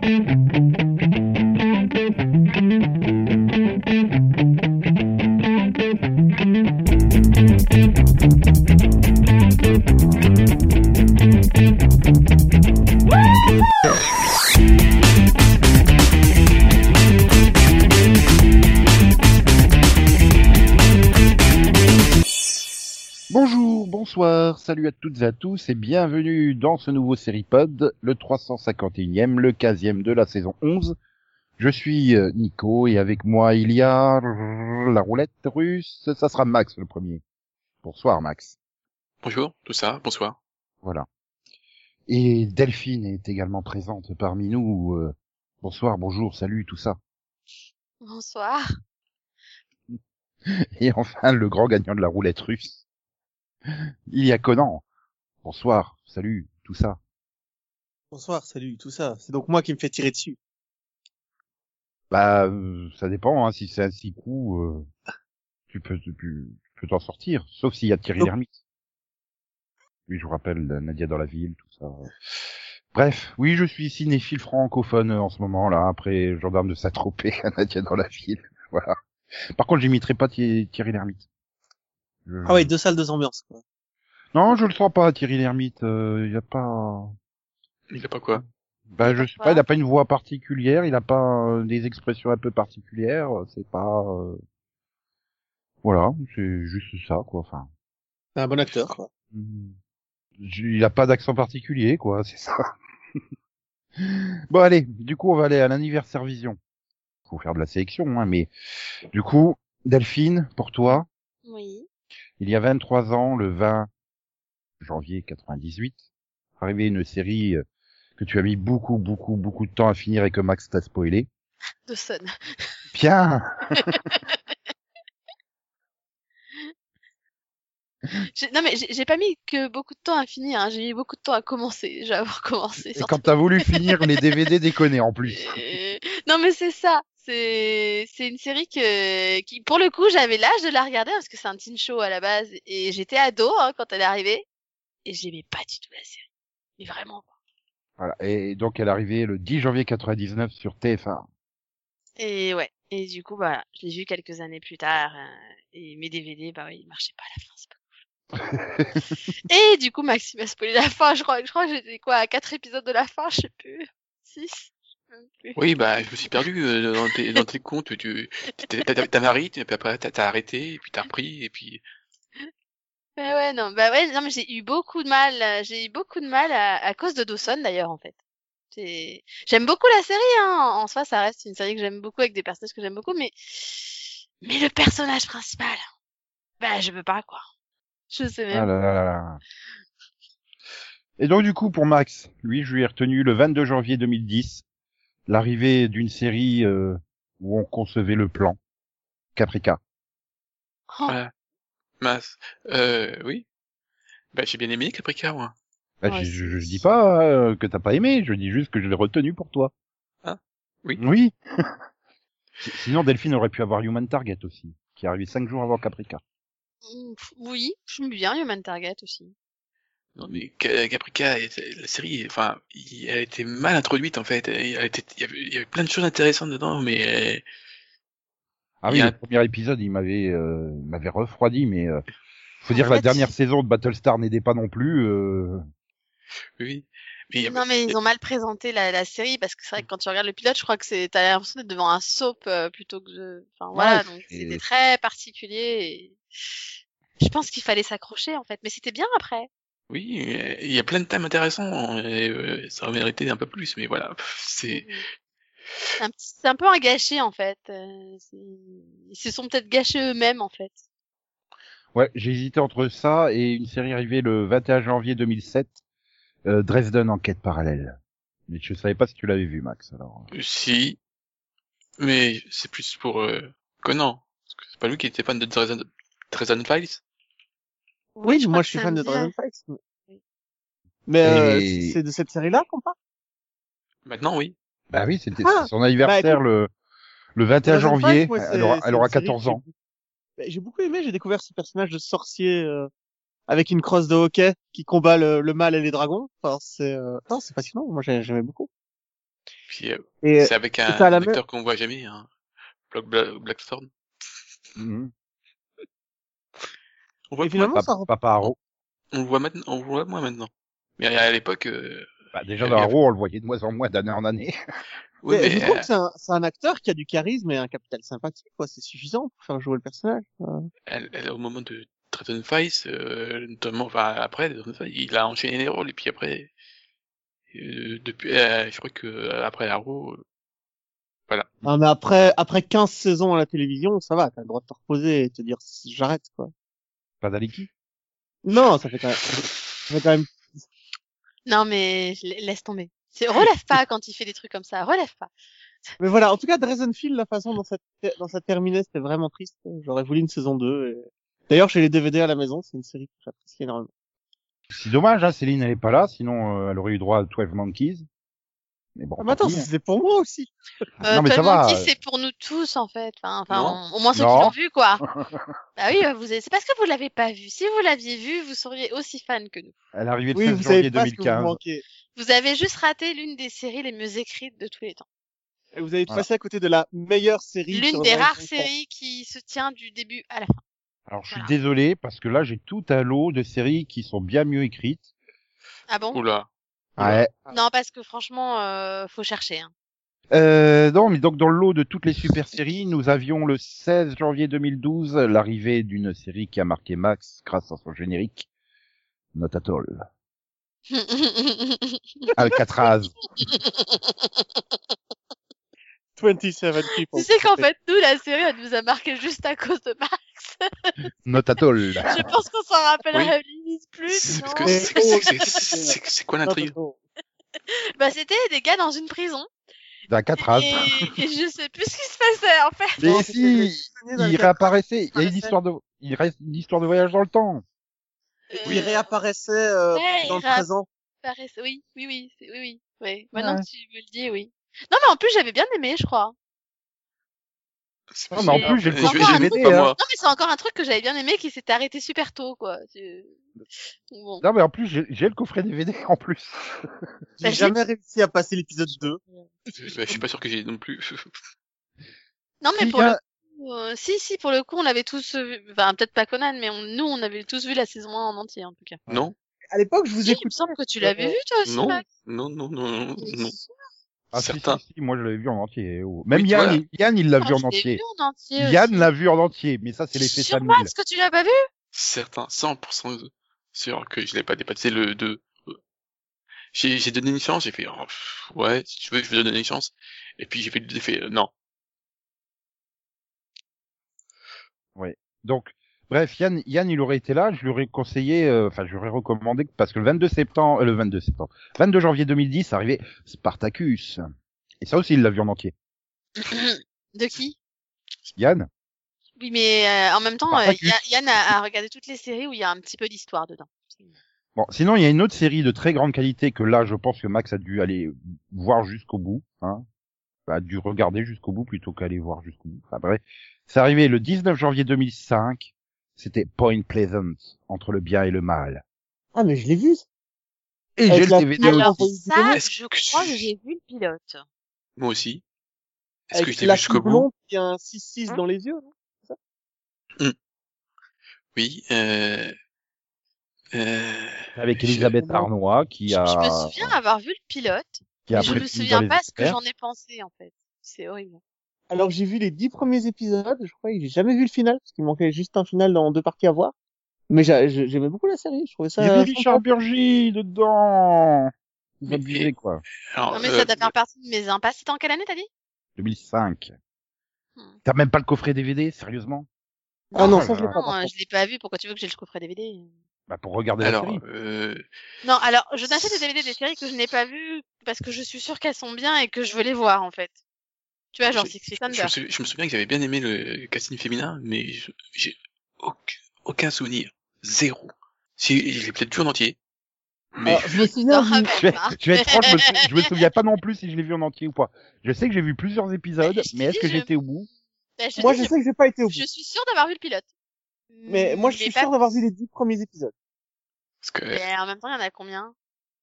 Thank you. Salut à toutes et à tous et bienvenue dans ce nouveau Seripod, le 351e, le 15e de la saison 11. Je suis euh, Nico et avec moi il y a la roulette russe, ça sera Max le premier. Bonsoir Max. Bonjour, tout ça, bonsoir. Voilà. Et Delphine est également présente parmi nous. euh, bonsoir, bonjour, salut, tout ça. Bonsoir. Et enfin le grand gagnant de la roulette russe. Il y a Conan. Bonsoir, salut, tout ça. Bonsoir, salut, tout ça. C'est donc moi qui me fais tirer dessus. Bah, euh, ça dépend, hein, si c'est un six coups, euh, tu peux, tu, peux tu peux t'en sortir, sauf s'il y a Thierry Lhermitte. Oui, je vous rappelle, Nadia dans la ville, tout ça. Bref, oui, je suis cinéphile francophone euh, en ce moment, là, après Gendarme de Saint-Tropez à Nadia dans la ville, voilà. Par contre, j'imiterai pas Thi- Thierry Lhermitte. Je- Ah ouais, deux salles, deux ambiances. Quoi. Non, je le sens pas, Thierry Lhermitte, euh, il y a pas... Il a pas quoi? Bah, je sais pas, il a pas une voix particulière, il a pas euh, des expressions un peu particulières, c'est pas... euh, Voilà, c'est juste ça, quoi, enfin... C'est un bon acteur, quoi. Hmm. Il a pas d'accent particulier, quoi, c'est ça. bon, allez, du coup, on va aller à l'anniversaire Vision. Faut faire de la sélection, hein, mais... Du coup, Delphine, pour toi, Oui. Il y a 23 ans, le 20 janvier 98, arrivait une série euh, que tu as mis beaucoup, beaucoup, beaucoup de temps à finir et que Max t'a spoilé. Dawson. Bien J'ai- Non mais j'ai pas mis que beaucoup de temps à finir, hein. j'ai mis beaucoup de temps à commencer, déjà avoir commencé. Et quand t'as voulu finir les DVD déconner en plus. Non mais c'est ça, c'est une série que, qui, pour le coup, j'avais l'âge de la regarder parce que c'est un teen show à la base et j'étais ado hein, quand elle est arrivée et j'aimais pas du tout la série. Mais vraiment. Voilà. Et donc elle est arrivée le 10 janvier 99 sur TF1. Et ouais. Et du coup, bah je l'ai vu quelques années plus tard euh, et mes DVD, bah oui, ils marchaient pas à la fin, c'est pas cool. et du coup, Maxime a spoilé la fin, je crois, je crois que j'étais quoi, à 4 épisodes de la fin, je sais plus, 6. Oui, bah, je me suis perdu euh, dans tes, dans tes comptes. Tu, t'as- arrêté, puis après, t'as t'as arrêté, et puis t'as repris, et puis. Ouais, ouais, non, bah ouais, non, mais j'ai eu beaucoup de mal, euh, j'ai eu beaucoup de mal à, à cause de Dawson d'ailleurs, en fait. J'aime beaucoup la série, hein. En soi, ça reste une série que j'aime beaucoup avec des personnages que j'aime beaucoup, mais, mais le personnage principal, bah, je peux pas, quoi. Je sais Ah même. là là là là. Et donc du coup pour Max, lui je lui ai retenu le 22 janvier 2010, l'arrivée d'une série euh, où on concevait le plan. Caprica. Oh, Voilà. Mince. Euh, oui. Bah, j'ai bien aimé Caprica, moi. Bah, Ouais, je, je, je dis pas euh, que t'as pas aimé, je dis juste que je l'ai retenu pour toi. Ah, oui. Oui. Sinon Delphine aurait pu avoir Human Target aussi, qui est arrivé cinq jours avant Caprica. oui, j'aime bien Human Target aussi. Non, mais Ca- Caprica, la série, enfin, elle a été mal introduite, en fait. Elle était, il y avait, il y avait plein de choses intéressantes dedans, mais, euh, Ah oui, a le un- premier épisode, il m'avait euh, il m'avait refroidi, mais euh, faut En dire que la dernière saison de Battlestar n'aidait pas non plus. Euh... oui. Mais Non, mais ils ont mal présenté la, la série parce que c'est vrai que quand tu regardes le pilote, je crois que c'est, t'as l'impression d'être devant un soap euh, plutôt que de, enfin voilà, donc c'est- c'était très particulier et je pense qu'il fallait s'accrocher en fait, mais c'était bien après. Oui, il y a plein de thèmes intéressants, et, euh, ça aurait mérité un peu plus, mais voilà, c'est, Mhm. C'est un, petit- c'est un peu un gâchis en fait. euh, ils se sont peut-être gâchés eux-mêmes en fait. Ouais, j'ai hésité entre ça et une série arrivée le 21 janvier 2007, euh, Dresden Enquête parallèle. Mais je savais pas si tu l'avais vu, Max. Alors. si, mais c'est plus pour euh, Conan, parce que c'est pas lui qui était fan de Dresden, Dresden Files. Oui, je moi je suis fan de Dragon. Fight. Mais euh, Et- c'est de cette série-là qu'on parle? Maintenant, oui. Bah oui, c'était Ah, c'est son anniversaire écoute, le le 21 Dragon janvier. Fight, moi, elle aura, elle aura une série 14 que ans. j'ai- J'ai beaucoup aimé, j'ai découvert ce personnage de sorcier euh, avec une crosse de hockey qui combat le, le mal et les dragons. Enfin, c'est euh... non, c'est passionnant. Moi, j'ai- j'aimais beaucoup. Puis, euh, Et c'est avec un, même- acteur qu'on voit jamais, hein. Black, Black, Blackthorn. Mhm. On voit moins- ça Papa Arrow. on le voit maintenant, on le voit moins maintenant. Mais à l'époque, euh, Bah, déjà dans a- Arrow, on le voyait de moins en moins d'année en année. oui, mais mais, je trouve euh, que c'est un, acteur qui a du charisme et un capital sympathie, quoi. C'est suffisant pour faire jouer le personnage. Elle, elle, au moment de Dragon Fight, euh, notamment, enfin, après, il a enchaîné les rôles, et puis après, euh, depuis, euh, je crois que, euh, après Arrow, euh, Non, mais après, après 15 saisons à la télévision, ça va, t'as le droit de te reposer et te dire j'arrête, quoi. Pas d'Aliki? Non, ça fait quand même, ça fait quand même, Non, mais la- laisse tomber. C'est relève pas quand il fait des trucs comme ça. Relève pas. mais voilà. En tout cas, Dresdenfield, la façon dont ça, dont ça terminait, c'était vraiment triste. J'aurais voulu une saison 2 et... D'ailleurs, j'ai les DVD à la maison, c'est une série que j'apprécie énormément. C'est dommage, hein, Céline, elle est pas là, sinon euh, elle aurait eu droit à 12 Monkeys. Mais bon. Ah, mais attends, hein. c'est pour moi aussi. Euh, Non, mais ça va, euh. c'est pour nous tous, en fait. Enfin, enfin, on- au moins ceux Non. qui l'ont vu, quoi. bah oui, vous avez... c'est parce que vous l'avez pas vu. Si vous l'aviez vu, vous seriez aussi fan que nous. Elle est arrivée le Oui, 16 vous janvier savez pas ce que vous 2015. manquez. Vous avez juste raté l'une des séries les mieux écrites de tous les temps. Et vous avez Voilà. passé à côté de la meilleure série. L'une des rares séries qui se tient du début à la fin. Alors je suis Voilà. désolé parce que là j'ai tout un lot de séries qui sont bien mieux écrites. Ah bon? Oula. Ouais. Non, parce que franchement, euh, faut chercher. Hein. Euh, non, mais donc dans le lot de toutes les super séries, nous avions le 16 janvier 2012 l'arrivée d'une série qui a marqué Max grâce à son générique. Not at all. Alcatraz. 27 people. tu sais qu'en fait, nous, la série, elle nous a marqué juste à cause de Max. Not at all. Je pense qu'on s'en rappellera limite plus. C'est quoi l'intrigue? Bah, c'était des gars dans une prison. D'Alcatraz. Et, et je sais plus ce qui se passait, en fait. Mais Non, si, il réapparaissait. Il y a une histoire de, il reste une histoire de voyage dans le temps. Oui, il Euh, réapparaissait euh, Ouais, dans il le présent. Oui, oui, oui, oui, oui. oui. Maintenant Ouais. que tu me le dis, oui. Non, mais en plus, j'avais bien aimé, je crois. Non, mais en plus, j'ai le je- coffret j'ai- DVD, hein. Non, mais c'est encore un truc que j'avais bien aimé qui s'était arrêté super tôt, quoi. Bon. Non, mais en plus, j'ai le coffret DVD en plus. J'ai Bah, jamais réussi à passer l'épisode 2. Je suis pas sûr que j'ai non plus. Non, mais Si, pour le euh, si, si, pour le coup, on l'avait tous vu. Enfin, peut-être pas Conan, mais on- nous, on avait tous vu la saison 1 en entier, en tout cas. Non, À l'époque, je vous Si, il me semble que tu l'avais vu, toi aussi, non, Max? non, non, non, non, non. Ah, Certains. si, si, moi je l'avais vu en entier. oh. Même Oui, Yann, voilà. Yann, il l'a Ah, vu en entier. vu en entier Yann l'a vu en entier, mais ça c'est l'effet Sur Sam Max que tu l'as pas vu? Certains, 100% sûr que je l'ai pas dépassé le 2. J'ai, j'ai donné une chance, j'ai fait, oh, pff, ouais, si tu veux, je vais donner une chance. Et puis j'ai fait, j'ai fait, euh, non. Donc, bref, Yann, Yann, il aurait été là, je lui aurais conseillé, euh, enfin, je lui aurais recommandé, parce que le 22 septembre, euh, le 22 septembre, 22 janvier 2010, arrivait Spartacus. Et ça aussi, il l'a vu en entier. De qui? Yann? Oui, mais euh, en même temps, euh, Yann a, a regardé toutes les séries où il y a un petit peu d'histoire dedans. Bon, sinon, il y a une autre série de très grande qualité que là, je pense que Max a dû aller voir jusqu'au bout, hein. A dû regarder jusqu'au bout plutôt qu'aller voir jusqu'au bout. Enfin, bref. C'est arrivé le 19 janvier 2005. C'était Point Pleasant, entre le bien et le mal. Ah, mais je l'ai vu. Et j'ai le DVD Alors aussi. ça, je que crois que j'ai vu le pilote. Moi aussi. Est-ce Avec que je vu jusqu'au bout? qui a un 6-6 Hein dans les yeux. non? Oui, euh, euh, Avec je- Elisabeth Arnois, qui Je, a, je me souviens avoir vu le pilote, qui a mais je me souviens pas ce que j'en ai pensé, en fait. C'est horrible. Alors j'ai vu les dix premiers épisodes, je crois que j'ai jamais vu le final, parce qu'il manquait juste un final dans deux parties à voir. Mais j'a- j'ai- j'aimais beaucoup la série, je trouvais Il y ça... avait Richard Burgi dedans. Vous Mais- abusez, quoi. alors, Non, mais euh, ça doit faire partie de mes impasses. C'était en quelle année, t'as dit? 2005. Hmm. T'as même pas le coffret DVD, sérieusement? Ah non, ça là je l'ai pas. Non, euh, je l'ai pas vu. Pourquoi tu veux que j'ai le coffret DVD Bah, pour regarder la alors, série. euh, Non, alors, je n'achète des DVD des séries que je n'ai pas vues parce que je suis sûre qu'elles sont bien et que je veux les voir, en fait. Tu vois, genre je, Six Feet je me Under. souviens, je me souviens que j'avais bien aimé le casting féminin, mais je- j'ai aucun, aucun souvenir. Zéro. Si, je l'ai peut-être vu en entier. Mais Alors, je me Je souviens Je vais, je vais être franc, je me, sou- je me souviens pas non plus si je l'ai vu en entier ou pas. Je sais que j'ai vu plusieurs épisodes, Je mais est-ce que je- j'ai été au bout? Bah, je Moi je sais que j'ai pas été au bout. je, je suis sûre d'avoir vu le pilote. Mais moi je suis sûr d'avoir vu les dix premiers épisodes. parce que Mais en même temps, il y en a combien?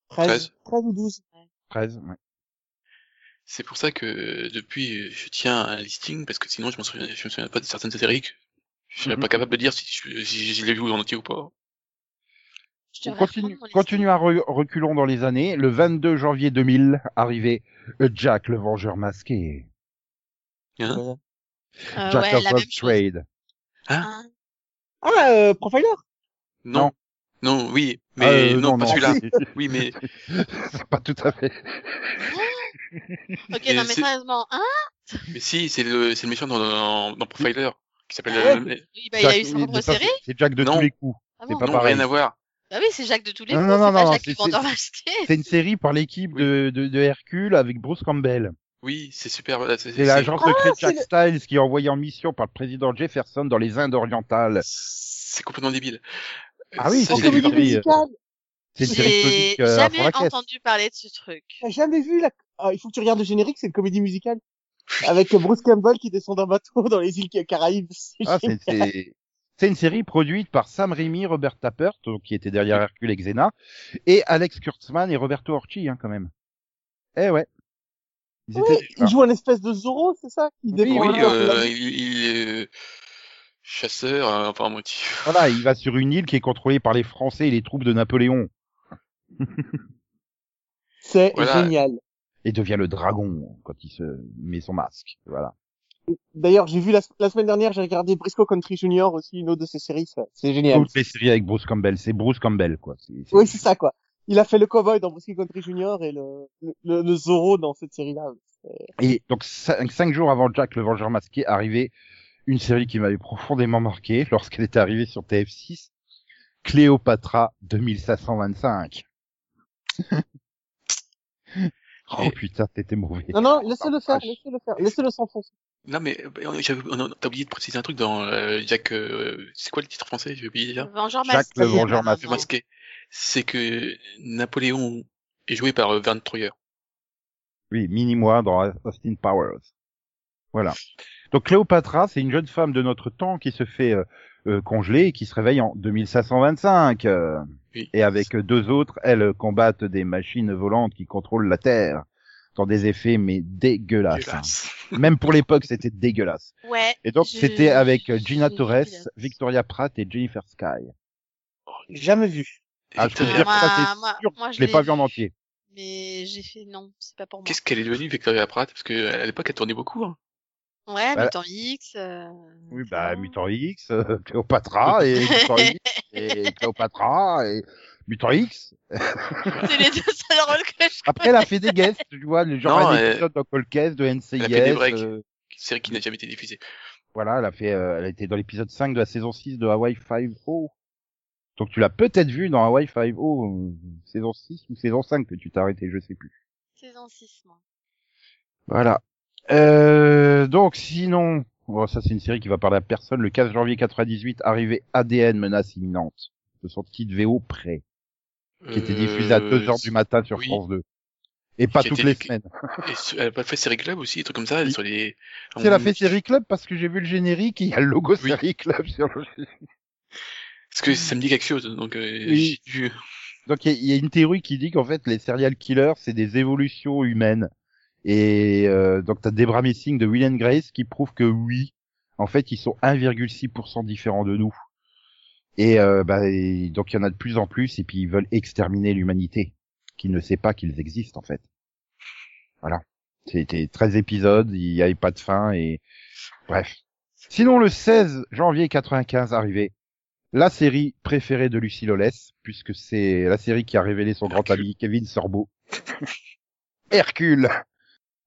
13, 13. 13 ou 12. 13, ouais. C'est pour ça que depuis, je tiens un listing parce que sinon je, m'en souviens, je me souviens pas de certaines séries. que Je serais Mhm. pas capable de dire si je, si je l'ai vu en entier ou pas. Je On continue, continue à re- reculons dans les années. Le 22 janvier 2000, arrivait euh, Jack le Vengeur masqué. Hein? Euh, Jack ouais, of la all même chose. trade. Hein? Ah, euh, Profiler Non. Non, oui, mais Ah, euh, non, pas celui-là. c'est- Oui, mais c'est pas tout à fait. Ok, Mais non mais c'est- sérieusement, hein? Mais si, c'est le c'est le méchant dans, dans, dans Profiler qui s'appelle. Ah euh, Oui, bah, il a Jack- eu sa oui, propre de ça, série. C'est Jack de Non. tous les coups. Ah c'est bon pas non, pareil. rien à voir. Bah oui, c'est Jacques de tous les Non, coups, non, c'est non, pas non, Jacques c'est- le vendeur masqué. C'est une série par l'équipe de, de, de Hercule avec Bruce Campbell. Oui, c'est super. voilà, C'est C'est l'agent secret Ah, de c'est Jack le- Styles qui est envoyé en mission par le président Jefferson dans les Indes orientales. C'est complètement débile. Ah oui, Ça, En c'est comédie série, euh, musicale C'est une série J'ai comique euh, à fond jamais la caisse. entendu parler de ce truc. T'as jamais vu la... Ah, il faut que tu regardes le générique, c'est une comédie musicale. Avec Bruce Campbell qui descend d'un bateau dans les îles Caraïbes. C'est Ah, c'est, génial. c'est, c'est une série produite par Sam Raimi, Robert Tappert, donc, qui était derrière Hercule et Xena, et Alex Kurtzman et Roberto Orci, hein, quand même. Eh ouais. Ils Oui, étaient- il joue un espèce de Zorro, c'est ça? Oui, défend Oui, un peu euh, il, il est euh, chasseur, euh, enfin à moitié. Voilà, il va sur une île qui est contrôlée par les Français et les troupes de Napoléon, C'est Voilà. génial. Et devient le dragon quand il se met son masque. Voilà. D'ailleurs, j'ai vu la, la semaine dernière, j'ai regardé Briscoe Country Junior aussi, une autre de ses séries, c'est génial. Toutes les séries avec Bruce Campbell, c'est Bruce Campbell, quoi. Oui, c'est ça, quoi. Il a fait le cowboy dans Briscoe Country Junior et le, le, le Zorro dans cette série-là. Et donc cinq, cinq jours avant Jack le Vengeur masqué arrivait une série qui m'avait profondément marqué lorsqu'elle était arrivée sur TF6, Cléopatra 2525. oh Et- putain, t'étais mauvais. Non, non, laissez-le faire, vache. laissez-le faire, laissez-le s'enfoncer. Non mais euh, on- j'avais- on a- t'as oublié de préciser un truc dans euh, Jack. euh, c'est quoi le titre français? J'ai oublié déjà. Vengeur Jacques masqué. le Vengeur masqué. Masqué. C'est que Napoléon est joué par euh, Vern Troyer. Oui, mini-moi dans Austin Powers. Voilà. Donc Cléopatra, c'est une jeune femme de notre temps qui se fait euh, euh, congeler et qui se réveille en 2525. Oui. et avec deux autres, elles combattent des machines volantes qui contrôlent la Terre dans des effets mais dégueulasses. Dégueulasse. Même pour l'époque, c'était dégueulasse. Ouais. Et donc Je- c'était avec Gina Torres, Victoria Pratt et Jennifer Sky. Jamais vu. Ah, je peux dire moi, ça, c'est moi- sûr, moi, je l'ai pas vu en entier. Mais j'ai fait non, c'est pas pour moi. Qu'est-ce qu'elle est devenue Victoria Pratt? Parce que à l'époque elle tournait beaucoup. Hein. Ouais, Bah, Mutant X. euh, Oui, bah, voilà. Mutant X, euh, Cléopatra et Mutant X et Cléopatra et Mutant X. C'est les deux seuls rôles que je Après, elle a fait des guests, tu vois, le genre Non, un elle- épisode dans Cold Case de NCIS. Elle a fait des breaks. euh, Série qui n'a jamais été diffusée. voilà, elle a fait, euh, elle a été dans l'épisode 5 de la saison 6 de Hawaii 5-0. Donc tu l'as peut-être vu dans Hawaii 5-0, euh, saison 6 ou saison 5 que tu t'es arrêté, je sais plus. Saison 6, moi. Voilà. Euh, donc sinon, bon, ça c'est une série qui va parler à personne. Le 15 janvier 98, arrivée ADN menace imminente de son kit VO prêt, qui était diffusé à 2 heures du matin sur oui. France 2. Et pas toutes les semaines. Et elle a pas fait Série Club aussi, des trucs comme ça, Oui. sur les. C'est la fait Série Club parce que j'ai vu le générique et il y a le logo Oui. Série Club sur le Parce que ça me dit quelque chose, donc euh, Oui. j'ai dû- Donc il y, a- il y a une théorie qui dit qu'en fait les serial killers c'est des évolutions humaines. Et euh, donc t'as Debra Messing de Will and Grace qui prouve que oui, en fait ils sont 1,6% différents de nous. Et, euh, bah, et donc il y en a de plus en plus et puis ils veulent exterminer l'humanité qui ne sait pas qu'ils existent en fait. Voilà. C'était 13 épisodes, il n'y avait pas de fin et bref. Sinon le 16 janvier 95 arrivé la série préférée de Lucie Lolès, puisque c'est la série qui a révélé son grand ami Kevin Sorbo. Hercule.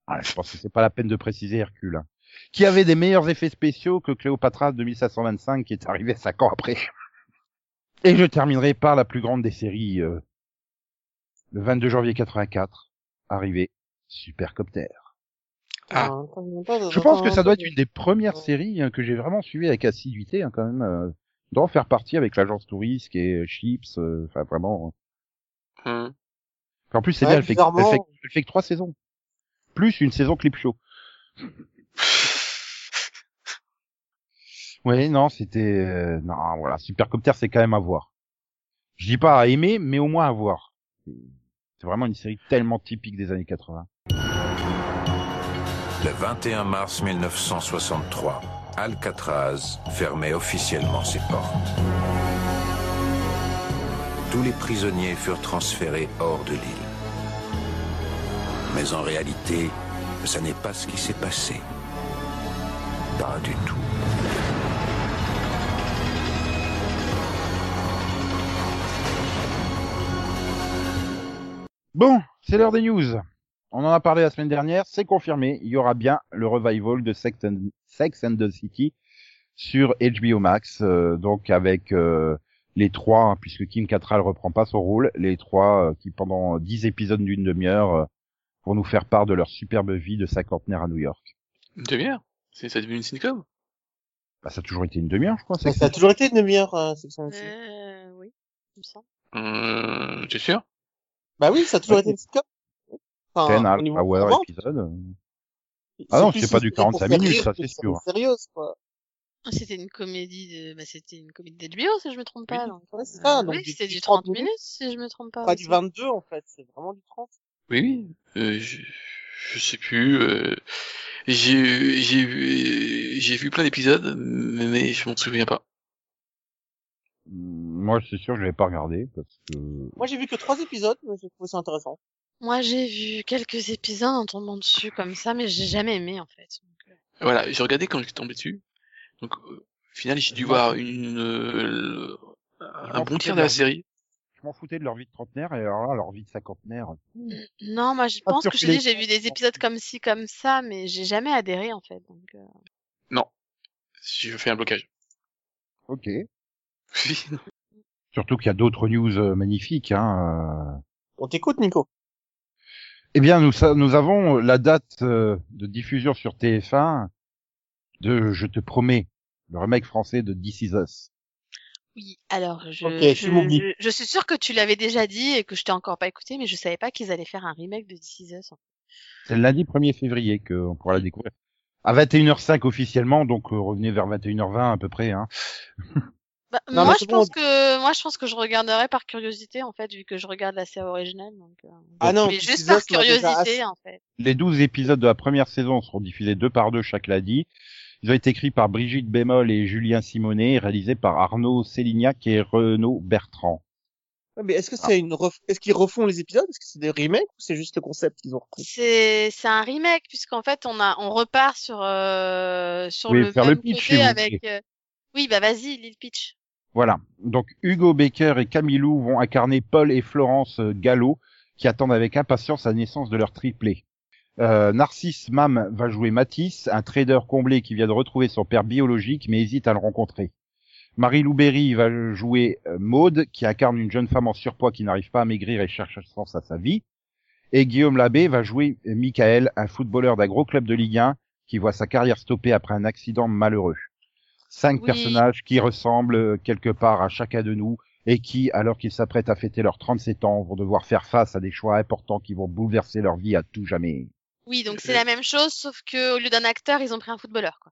Ah, je pense que c'est pas la peine de préciser Hercule. hein. Qui avait des meilleurs effets spéciaux que Cléopatra 2525 qui est arrivé cinq ans après? Et je terminerai par la plus grande des séries, euh, le 22 janvier 84, arrivé Supercopter. Ah. Je pense que ça doit être une des premières séries hein, que j'ai vraiment suivies avec assiduité hein, quand même. Euh, doit en faire partie avec l'agence touriste et euh, Chips, euh, enfin vraiment. Hum. En plus c'est Ouais, bien, elle fait, elle, fait, elle fait que trois saisons. Plus une saison clip show. Oui, non, c'était... euh, non, voilà, Supercopter c'est quand même à voir. Je dis pas à aimer, mais au moins à voir. C'est vraiment une série tellement typique des années 80. Le 21 mars 1963, Alcatraz fermait officiellement ses portes. Tous les prisonniers furent transférés hors de l'île. Mais en réalité, ça n'est pas ce qui s'est passé. Pas du tout. Bon, c'est l'heure des news. On en a parlé la semaine dernière, c'est confirmé, il y aura bien le revival de Sex and, the City sur HBO Max, euh, donc avec euh, les trois, hein, puisque Kim Cattrall reprend pas son rôle, les trois euh, qui pendant dix épisodes d'une demi-heure euh, vont nous faire part de leur superbe vie de cinquantenaire à New York. Une demi-heure? C'est ça devenu une sitcom? Bah, ça a toujours été une demi-heure, je crois. Sex ça a toujours été une demi-heure, euh. Euh, oui, il me semble. euh, T'es sûr? Bah oui, ça a toujours Ouais. été une sitcom. Enfin, Ten au niveau hour vente, épisode. Ah non, c'est pas du série pour 45 faire minutes, rire ça, c'est sûr. Sérieuse, quoi. Ah, C'était une comédie de, bah, c'était une comédie d'HBO, si je me trompe pas. Oui, donc, ouais, c'est euh, ça, donc oui, du- c'était du du 30 30 minutes, si je me trompe pas. Pas aussi. du 22, en fait, c'est vraiment du 30. Oui, oui. Euh, je, je sais plus. Euh, j'ai j'ai vu j'ai vu plein d'épisodes, mais, mais je m'en souviens pas. Moi, c'est sûr, je l'ai pas regardé parce que Moi, j'ai vu que trois épisodes, mais j'ai trouvé ça intéressant. Moi, j'ai vu quelques épisodes en tombant dessus comme ça, mais j'ai jamais aimé, en fait. Donc, Voilà, j'ai regardé quand j'étais tombé dessus. Donc euh, au final, j'ai dû voir une euh, un bon tiers de la série. Je m'en foutais de leur vie de trentenaire et alors là, leur vie de cinquantenaire. Non, moi, je pense que je dis, j'ai vu des épisodes comme ci, comme ça, mais j'ai jamais adhéré, en fait. Donc, euh, Non, je fais un blocage. Ok. Surtout qu'il y a d'autres news euh, magnifiques. Hein. euh. On t'écoute, Nico. Eh bien, nous, sa- nous avons la date euh, de diffusion sur TF1 de Je te promets, le remake français de This Is Us. Oui, alors, je, je, suis sûre que tu l'avais déjà dit et que je t'ai encore pas écouté, mais je savais pas qu'ils allaient faire un remake de This Is Us. C'est le lundi 1er février qu'on pourra la découvrir. À 21h05 officiellement, donc euh, revenez vers 21h20 à peu près. Hein. Bah, Non, moi, je bon. pense que, moi, je pense que je regarderai par curiosité, en fait, vu que je regarde la série originale. Donc, euh, Ah non, mais juste par curiosité, assez- en fait. Les 12 épisodes de la première saison seront diffusés deux par deux chaque lundi. Ils ont été écrits par Brigitte Bémol et Julien Simonet, et réalisés par Arnaud Sélignac et Renaud Bertrand. Ouais, mais est-ce que Ah. c'est une ref... est-ce qu'ils refont les épisodes? Est-ce que c'est des remakes ou c'est juste le concept qu'ils ont repris? C'est, c'est un remake, puisqu'en fait, on a, on repart sur, euh, sur Oui, le faire le même pitch, côté avec, euh, oui, bah, vas-y, lis le pitch. Voilà. Donc Hugo Baker et Camilou vont incarner Paul et Florence euh, Gallo, qui attendent avec impatience la naissance de leur triplé. Euh, Narcisse Mam va jouer Matisse, un trader comblé qui vient de retrouver son père biologique mais hésite à le rencontrer. Marie Louberry va jouer euh, Maude, qui incarne une jeune femme en surpoids qui n'arrive pas à maigrir et cherche un sens à sa vie. Et Guillaume Labbé va jouer euh, Michael, un footballeur d'un gros club de Ligue 1 qui voit sa carrière stoppée après un accident malheureux. Cinq Oui. personnages qui ressemblent quelque part à chacun de nous et qui, alors qu'ils s'apprêtent à fêter leurs 37 ans, vont devoir faire face à des choix importants qui vont bouleverser leur vie à tout jamais. Oui, donc c'est la même chose, sauf que au lieu d'un acteur, ils ont pris un footballeur, quoi.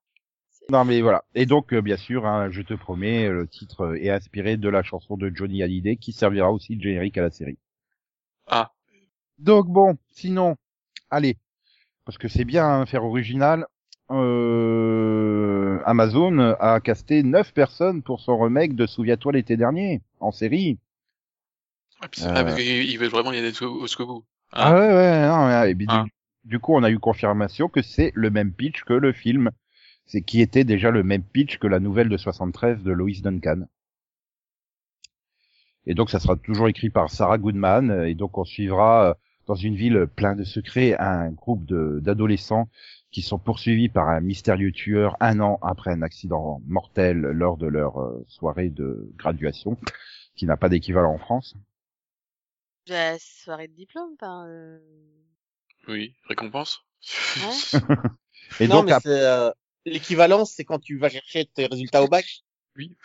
Non mais voilà. Et donc, euh, bien sûr, hein, je te promets, le titre euh, est inspiré de la chanson de Johnny Hallyday qui servira aussi de générique à la série. Ah, Donc bon, sinon, allez, parce que c'est bien hein, faire original. Euh, Amazon a casté 9 personnes pour son remake de Souviens-toi l'été dernier en série. ah, Euh. ah, parce qu'ils veulent vraiment y aller jusqu'au jusqu'au bout. Ah, ouais ouais. non, ouais, et puis du- coup, on a eu confirmation que c'est le même pitch que le film, c'est qui était déjà le même pitch que la nouvelle de 73 de Lois Duncan. Et donc ça sera toujours écrit par Sarah Goodman et donc on suivra euh, dans une ville plein de secrets un groupe d'adolescents qui sont poursuivis par un mystérieux tueur un an après un accident mortel lors de leur euh, soirée de graduation qui n'a pas d'équivalent en France. La soirée de diplôme, enfin, euh... Oui, récompense. Ouais. Et non, donc mais ap- c'est, euh, l'équivalence, c'est quand tu vas chercher tes résultats au bac. oui.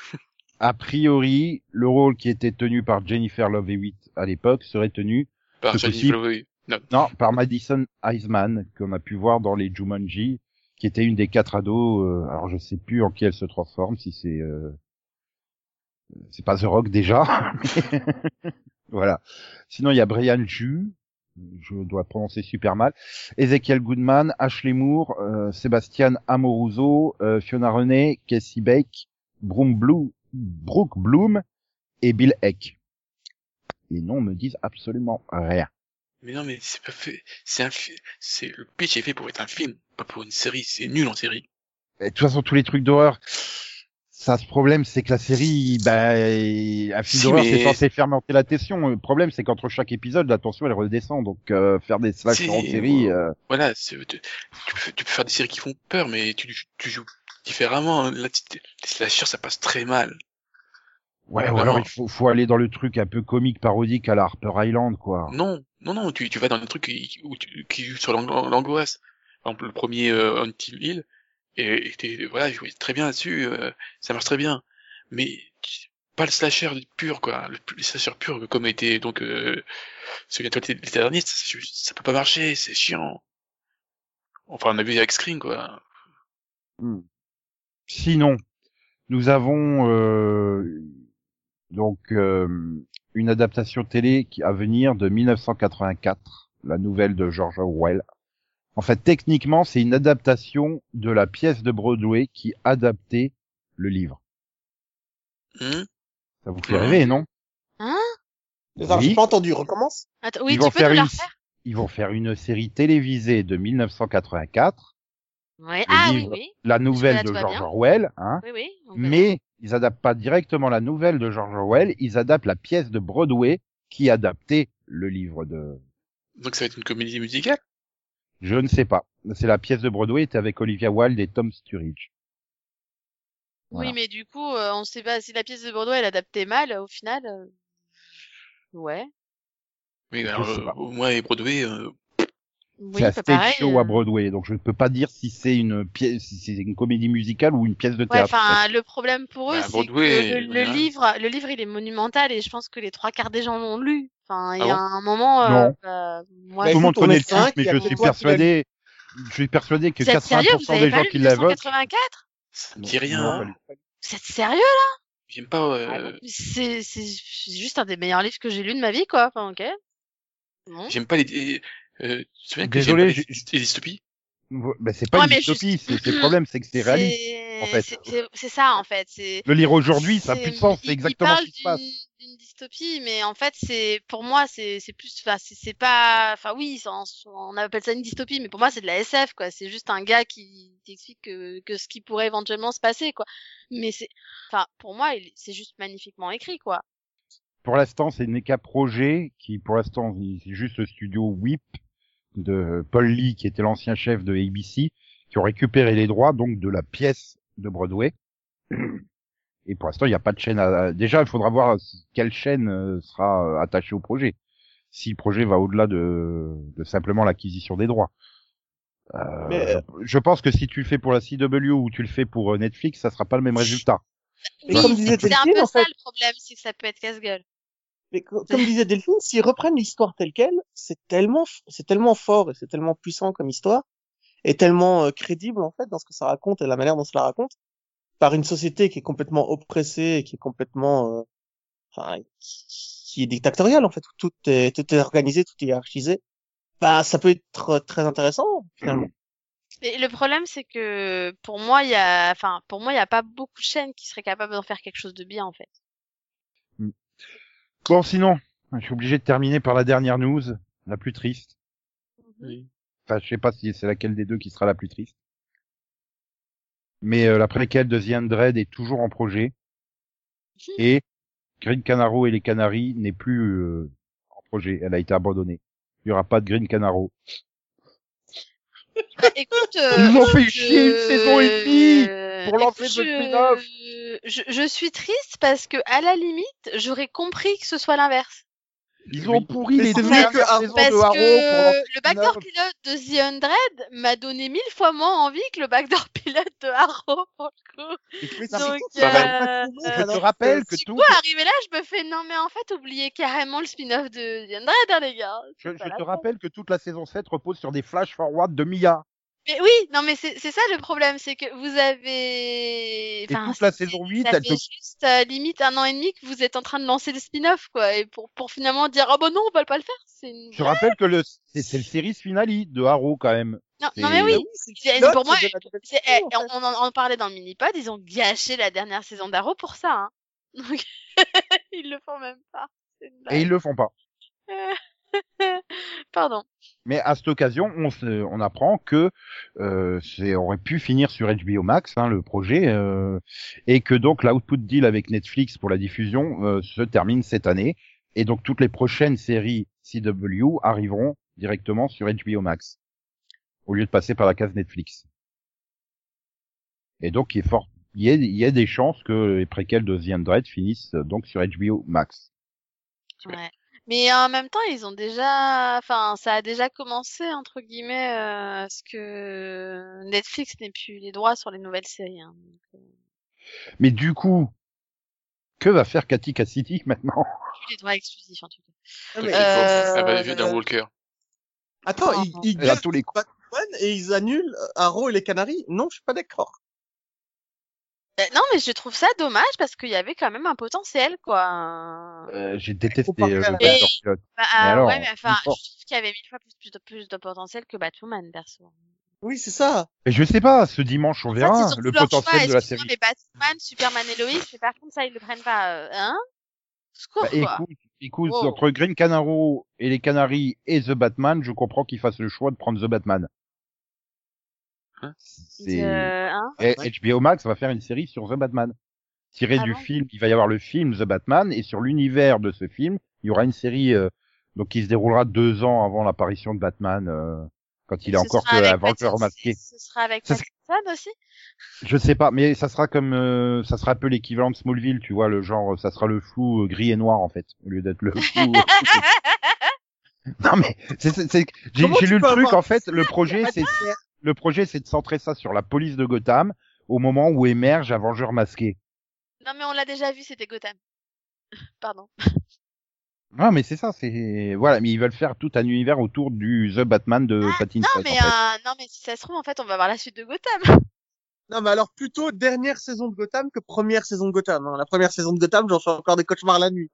a priori, le rôle qui était tenu par Jennifer Love Hewitt à l'époque serait tenu Par Jennifer. Love- Non, non par Madison Eisman qu'on a pu voir dans les Jumanji, qui était une des quatre ados. euh, alors je sais plus en qui elle se transforme, si c'est euh, c'est pas The Rock déjà. voilà. Sinon il y a Brian Ju, je dois prononcer super mal, Ezekiel Goodman, Ashley Moore, euh, Sébastien Amoruso, euh, Fiona René, Casey Bake, Broom Blue, Brooke Bloom et Bill Eck. Les noms me disent absolument rien. Mais non, mais c'est pas fait. C'est un c'est le pitch est fait pour être un film, pas pour une série. C'est nul en série. Et de toute façon, tous les trucs d'horreur, ça, ce problème, c'est que la série, bah, un film Si, d'horreur, mais- c'est censé faire monter la tension. Le problème, c'est qu'entre chaque épisode, la tension, elle redescend. Donc, euh, faire des slash Si, en série, euh, Voilà, tu, peux, tu peux faire des séries qui font peur, mais tu, tu joues différemment. hein. Là, tu- les slashers, ça passe très mal. ouais, Ouais, ou alors il faut, faut aller dans le truc un peu comique, parodique à la Harper Island, quoi. Non, non, non, tu, tu vas dans des trucs qui, où tu, qui jouent sur l'ang- l'angoisse. Par exemple, le premier euh, Until Hill, et, et voilà, très bien là-dessus, euh, ça marche très bien. Mais pas le slasher pur, quoi. Le, slasher pur, comme était donc euh, celui de l'été dernier, ça, ça, peut pas marcher, c'est chiant. Enfin, on a vu avec Scream, quoi. Hmm. Sinon, nous avons euh, donc euh, une adaptation télé qui à venir de 1984, la nouvelle de George Orwell. En fait, techniquement, c'est une adaptation de la pièce de Broadway qui adaptait le livre. Hum Ça vous fait rêver, non? Attends, Oui. j'ai pas entendu, recommence. Attends, oui, Ils tu vont peux faire nous la une, refaire? ils vont faire une série télévisée de 1984, Ouais. le Ah oui, livre. oui. la nouvelle de George bien. Orwell, hein. Oui, oui. Mais ils adaptent pas directement la nouvelle de George Orwell, ils adaptent la pièce de Broadway qui adaptait le livre de... Donc ça va être une comédie musicale? Je ne sais pas. C'est la pièce de Broadway, était avec Olivia Wilde et Tom Sturridge. Voilà. Oui, mais du coup, euh, on sait pas si la pièce de Bordeaux elle adaptait mal, au final. euh, Ouais. Oui, sais euh, au moins, et Broadway, euh, Oui, c'est un pas stage pareil. show euh. à Broadway, donc je ne peux pas dire si c'est une pièce, si c'est une comédie musicale ou une pièce de Ouais, théâtre. enfin, le problème pour eux, Bah, c'est Broadway, que le, livre, le livre, il est monumental et je pense que les trois quarts des gens l'ont lu. Enfin, il y Ah a bon un moment, euh, Non. bah, moi, Bah, Tout le monde connaît le titre, mais je que suis persuadé, je suis persuadé que vous êtes sérieux, vous 80% avez des gens qui l'évoquent. 1984 ça me dit rien. Vous êtes sérieux J'aime pas, euh, C'est c'est c'est juste un des meilleurs livres que j'ai lu de ma vie, quoi. Enfin, ok. J'aime pas les, euh, tu te souviens que Désolé, j'ai- les, les dystopies? Ben, c'est pas Ouais, une dystopie, juste- c'est le problème, c'est que c'est réaliste. C'est en fait. c'est- ça, en fait. Le lire aujourd'hui, ça a C'est- plus de sens, c'est exactement ce qui se passe. Dystopie, mais en fait, c'est pour moi, c'est plus, enfin, c'est pas, enfin oui, on appelle ça une dystopie, mais pour moi, c'est de la SF, quoi. C'est juste un gars qui t'explique que, que ce qui pourrait éventuellement se passer, quoi. Mais c'est, enfin, pour moi, c'est juste magnifiquement écrit, quoi. Pour l'instant, c'est NECA Projet qui, pour l'instant, c'est juste le studio WIP de Paul Lee, qui était l'ancien chef de ABC, qui ont récupéré les droits donc de la pièce de Broadway. Et pour l'instant, il n'y a pas de chaîne. À... Déjà, il faudra voir quelle chaîne euh, sera euh, attachée au projet. Si le projet va au-delà de, de simplement l'acquisition des droits. Euh, Mais- je- pense que si tu le fais pour la CW ou tu le fais pour euh, Netflix, ça sera pas le même résultat. Mais comme c'est disait c'est un Delphine, peu en ça le problème, c'est que ça peut être casse-gueule. mais co- comme disait Delphine, s'ils reprennent l'histoire telle quelle, c'est tellement, c'est tellement fort et c'est tellement puissant comme histoire et tellement euh, crédible en fait dans ce que ça raconte et la manière dont ça la raconte par une société qui est complètement oppressée et qui est complètement, euh, enfin, qui, qui est dictatoriale en fait, où tout est, tout est organisé, tout est hiérarchisé. Bah, ça peut être très intéressant finalement. Et le problème, c'est que pour moi, il y a, enfin, pour moi, il y a pas beaucoup de chaînes qui seraient capables d'en faire quelque chose de bien, en fait. Bon, sinon, je suis obligé de terminer par la dernière news, la plus triste. Oui. Enfin, je sais pas si c'est laquelle des deux qui sera la plus triste. Mais euh, la préquelle de The Undead est toujours en projet. Et Green Canaro et les Canaries n'est plus euh, en projet. Elle a été abandonnée. Il y aura pas de Green Canaro. Bah, écoute, euh, Ils nous ont fait chier une saison et demie pour lancer le je- spin-off. Je, je suis triste parce que, à la limite, j'aurais compris que ce soit l'inverse. Ils ont pourri les deux dernières saisons Parce de pour que le backdoor pilote de The Undread m'a donné mille fois moins envie que le backdoor pilote de Arrow, pour le coup. Mais Donc, euh, être Je te rappelle que- que Du tout, coup, arrivé là, je me fais, non, mais en fait, oubliez carrément le spin-off de The Undread, hein, les gars. je, je te rappelle que toute la saison 7 repose sur des flash forward de Mia. Mais oui, non, mais c'est ça le problème, c'est que vous avez. Et Enfin, toute la saison 8, ça elle fait peut... juste euh, limite un an et demi que vous êtes en train de lancer le spin-off, quoi, et pour pour finalement dire ah bah non, on va pas le faire. Une... Je rappelle que le c'est le series finale de Arrow quand même. non, non mais Bah oui, c'est- pilote pour moi, eh, on, en, parlait dans le mini-pod, ils ont gâché la dernière saison d'Arrow pour ça. Hein. Donc ils le font même pas. Et ils le font pas. Pardon. Mais à cette occasion, on, se, on apprend que euh, c'est aurait pu finir sur HBO Max, hein, le projet, euh, et que donc l'output deal avec Netflix pour la diffusion euh, se termine cette année, et donc toutes les prochaines séries CW arriveront directement sur HBO Max, au lieu de passer par la case Netflix. Et donc il est fort, il y a, il y a des chances que les préquels de The Android finissent euh, donc sur HBO Max. Ouais. Mais en même temps, ils ont déjà, enfin, ça a déjà commencé entre guillemets, euh, parce que Netflix n'ait plus les droits sur les nouvelles séries. Hein. Donc, euh, Mais du coup, que va faire Cathy Cassidy maintenant? Plus les droits exclusifs en tout cas. Ah, mais- Il Euh, Elle va devenir Walker. Attends, ils, ils gardent tous les coups. Batman et ils annulent Arrow et les Canaries? Non, je suis pas d'accord. Euh, non, mais je trouve ça dommage parce qu'il y avait quand même un potentiel, quoi. Euh, j'ai détesté euh, le Docteur Et- Pilote. Bah, Mais ah, alors, ouais, mais enfin, je trouve qu'il y avait mille fois plus, plus, de, plus de potentiel que Batwoman, perso. Oui, c'est ça. Mais je sais pas, ce dimanche on verra le choix, potentiel de la série. Mais Batman, Superman et Lois, mais par contre, ça, ils le prennent pas, euh, hein? Secours, Bah, quoi. écoute, écoute, Wow. entre Green Canaro et les Canaries et The Batman, je comprends qu'ils fassent le choix de prendre The Batman. Hein? C'est Euh, hein? HBO Max va faire une série sur The Batman. Tiré Ah du bon? film, il va y avoir le film The Batman et sur l'univers de ce film, il y aura une série euh, donc qui se déroulera deux ans avant l'apparition de Batman euh, quand il est encore que avant que Pattinson- masqué. Ce sera avec Ça Pattinson aussi? Je sais pas, mais ça sera comme euh, ça sera un peu l'équivalent de Smallville, tu vois, le genre ça sera le flou euh, gris et noir en fait, au lieu d'être le flou. non mais c'est c'est c'est- j'ai lu le truc avoir en fait, le projet c'est le projet c'est de centrer ça sur la police de Gotham au moment où émerge un vengeur masqué. Non, mais on l'a déjà vu, c'était Gotham. Pardon. Ah mais c'est ça, c'est voilà, mais ils veulent faire tout un univers autour du The Batman de Pattinson Non, mais, en fait. euh, non, mais si ça se trouve, en fait, on va voir la suite de Gotham. Non, mais alors plutôt dernière saison de Gotham que première saison de Gotham. hein. La première saison de Gotham, j'en fais encore des cauchemars la nuit.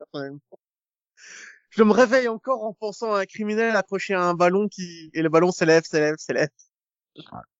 Je me réveille encore en pensant à un criminel accroché à un ballon qui, et le ballon s'élève, s'élève, s'élève. Euh,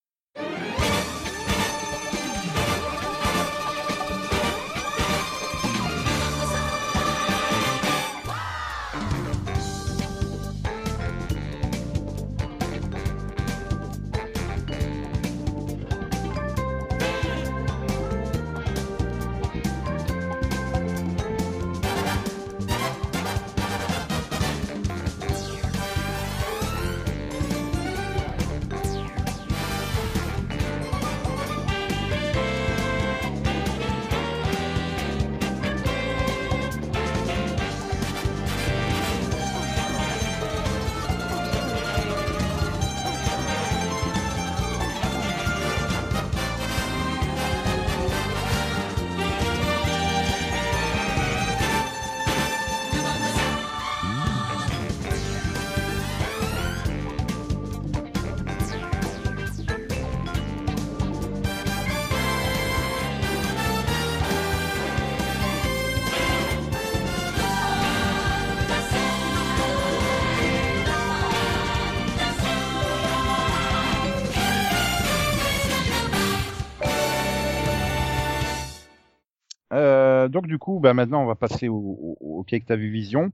du coup, bah maintenant on va passer au, au, au quai que t'as vu Vision,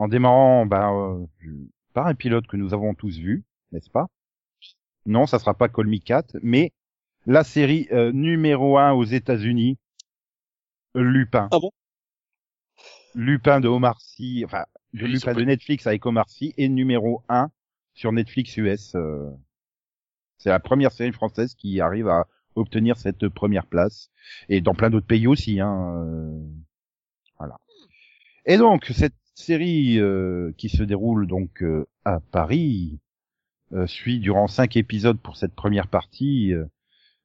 en démarrant bah, euh, par un pilote que nous avons tous vu, n'est-ce pas? Non, ça sera pas Call Me Cat, mais la série euh, numéro un aux États-Unis, Lupin. Ah bon? Lupin de Omar Sy, enfin de Lupin de Netflix avec Omar Sy et numéro un sur Netflix US. euh, c'est la première série française qui arrive à obtenir cette première place et dans plein d'autres pays aussi. Hein, euh, voilà. Et donc cette série euh, qui se déroule donc euh, à Paris euh, suit durant cinq épisodes pour cette première partie euh,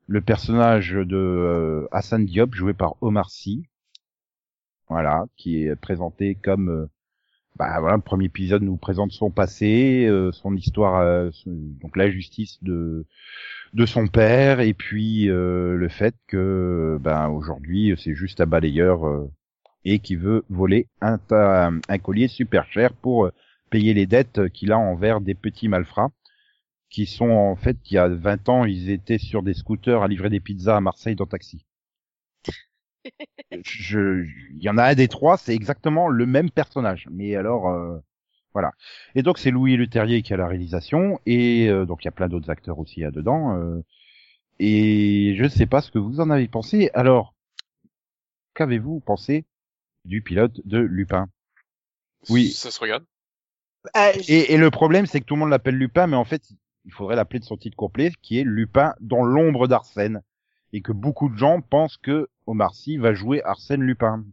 le personnage de Hassan Diop joué par Omar Sy. Voilà, qui est présenté comme bah voilà, le premier épisode nous présente son passé, euh, son histoire, euh, donc la justice de son père, et puis euh, le fait que ben aujourd'hui c'est juste un balayeur euh, et qui veut voler un, un collier super cher pour payer les dettes qu'il a envers des petits malfrats qui sont en fait il y a 20 ans ils étaient sur des scooters à livrer des pizzas à Marseille dans taxi. Je, il y en a un des trois, c'est exactement le même personnage. Mais alors, euh, voilà. Et donc c'est Louis Leterrier qui a la réalisation et euh, donc il y a plein d'autres acteurs aussi là-dedans. euh, et je ne sais pas ce que vous en avez pensé. Alors, qu'avez-vous pensé du pilote de Lupin? Oui. Ça se regarde. Ah, et, et le problème, c'est que tout le monde l'appelle Lupin, mais en fait, il faudrait l'appeler de son titre complet, qui est Lupin dans l'ombre d'Arsène. Et que beaucoup de gens pensent que Omar Sy va jouer Arsène Lupin.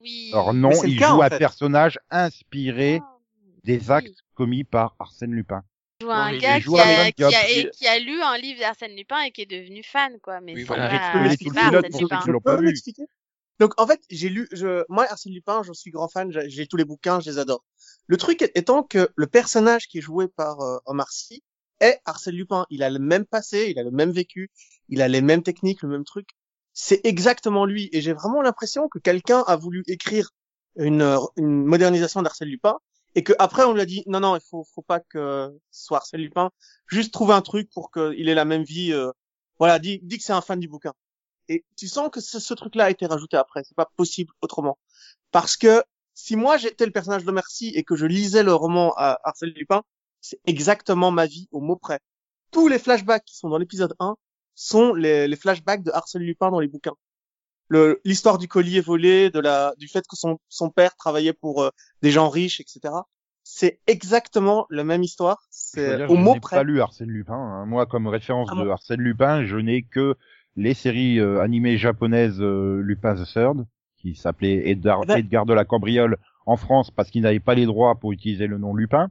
Oui. Or non, il cas, joue un fait. personnage inspiré Ah, des oui. actes commis par Arsène Lupin. joue un il- gars il qui joue a, qui, a, Job. qui a lu un livre d'Arsène Lupin et qui est devenu fan, quoi. Mais Oui, voilà. pas- Donc en fait, j'ai lu, je, moi Arsène Lupin, je suis grand fan, j'ai j'ai tous les bouquins, je les adore. Le truc étant que le personnage qui est joué par euh, Omar Sy est Arsène Lupin. Il a le même passé, il a le même vécu, il a les mêmes techniques, le même truc. C'est exactement lui. Et j'ai vraiment l'impression que quelqu'un a voulu écrire une, euh, une modernisation d'Arsène Lupin et que après on lui a dit non non il faut faut pas que ce soit Arsène Lupin, juste trouver un truc pour qu'il ait la même vie. euh, voilà, dis, que c'est un fan du bouquin. Et tu sens que ce, ce truc-là a été rajouté après. C'est pas possible autrement. Parce que si moi j'étais le personnage de Merci et que je lisais le roman à Arsène Lupin, c'est exactement ma vie au mot près. Tous les flashbacks qui sont dans l'épisode 1 sont les, les flashbacks de Arsène Lupin dans les bouquins. Le- L'histoire du collier volé, de la, du fait que son, son père travaillait pour euh, des gens riches, etc. C'est exactement la même histoire. C'est au je mot n'ai près. pas lu Arsène Lupin. hein. Moi, comme référence Ah de Arsène Lupin, je n'ai que les séries euh, animées japonaises euh, Lupin the Third, qui s'appelait Edgar, Eh ben- Edgar de la Cambriole en France parce qu'il n'avait pas les droits pour utiliser le nom Lupin.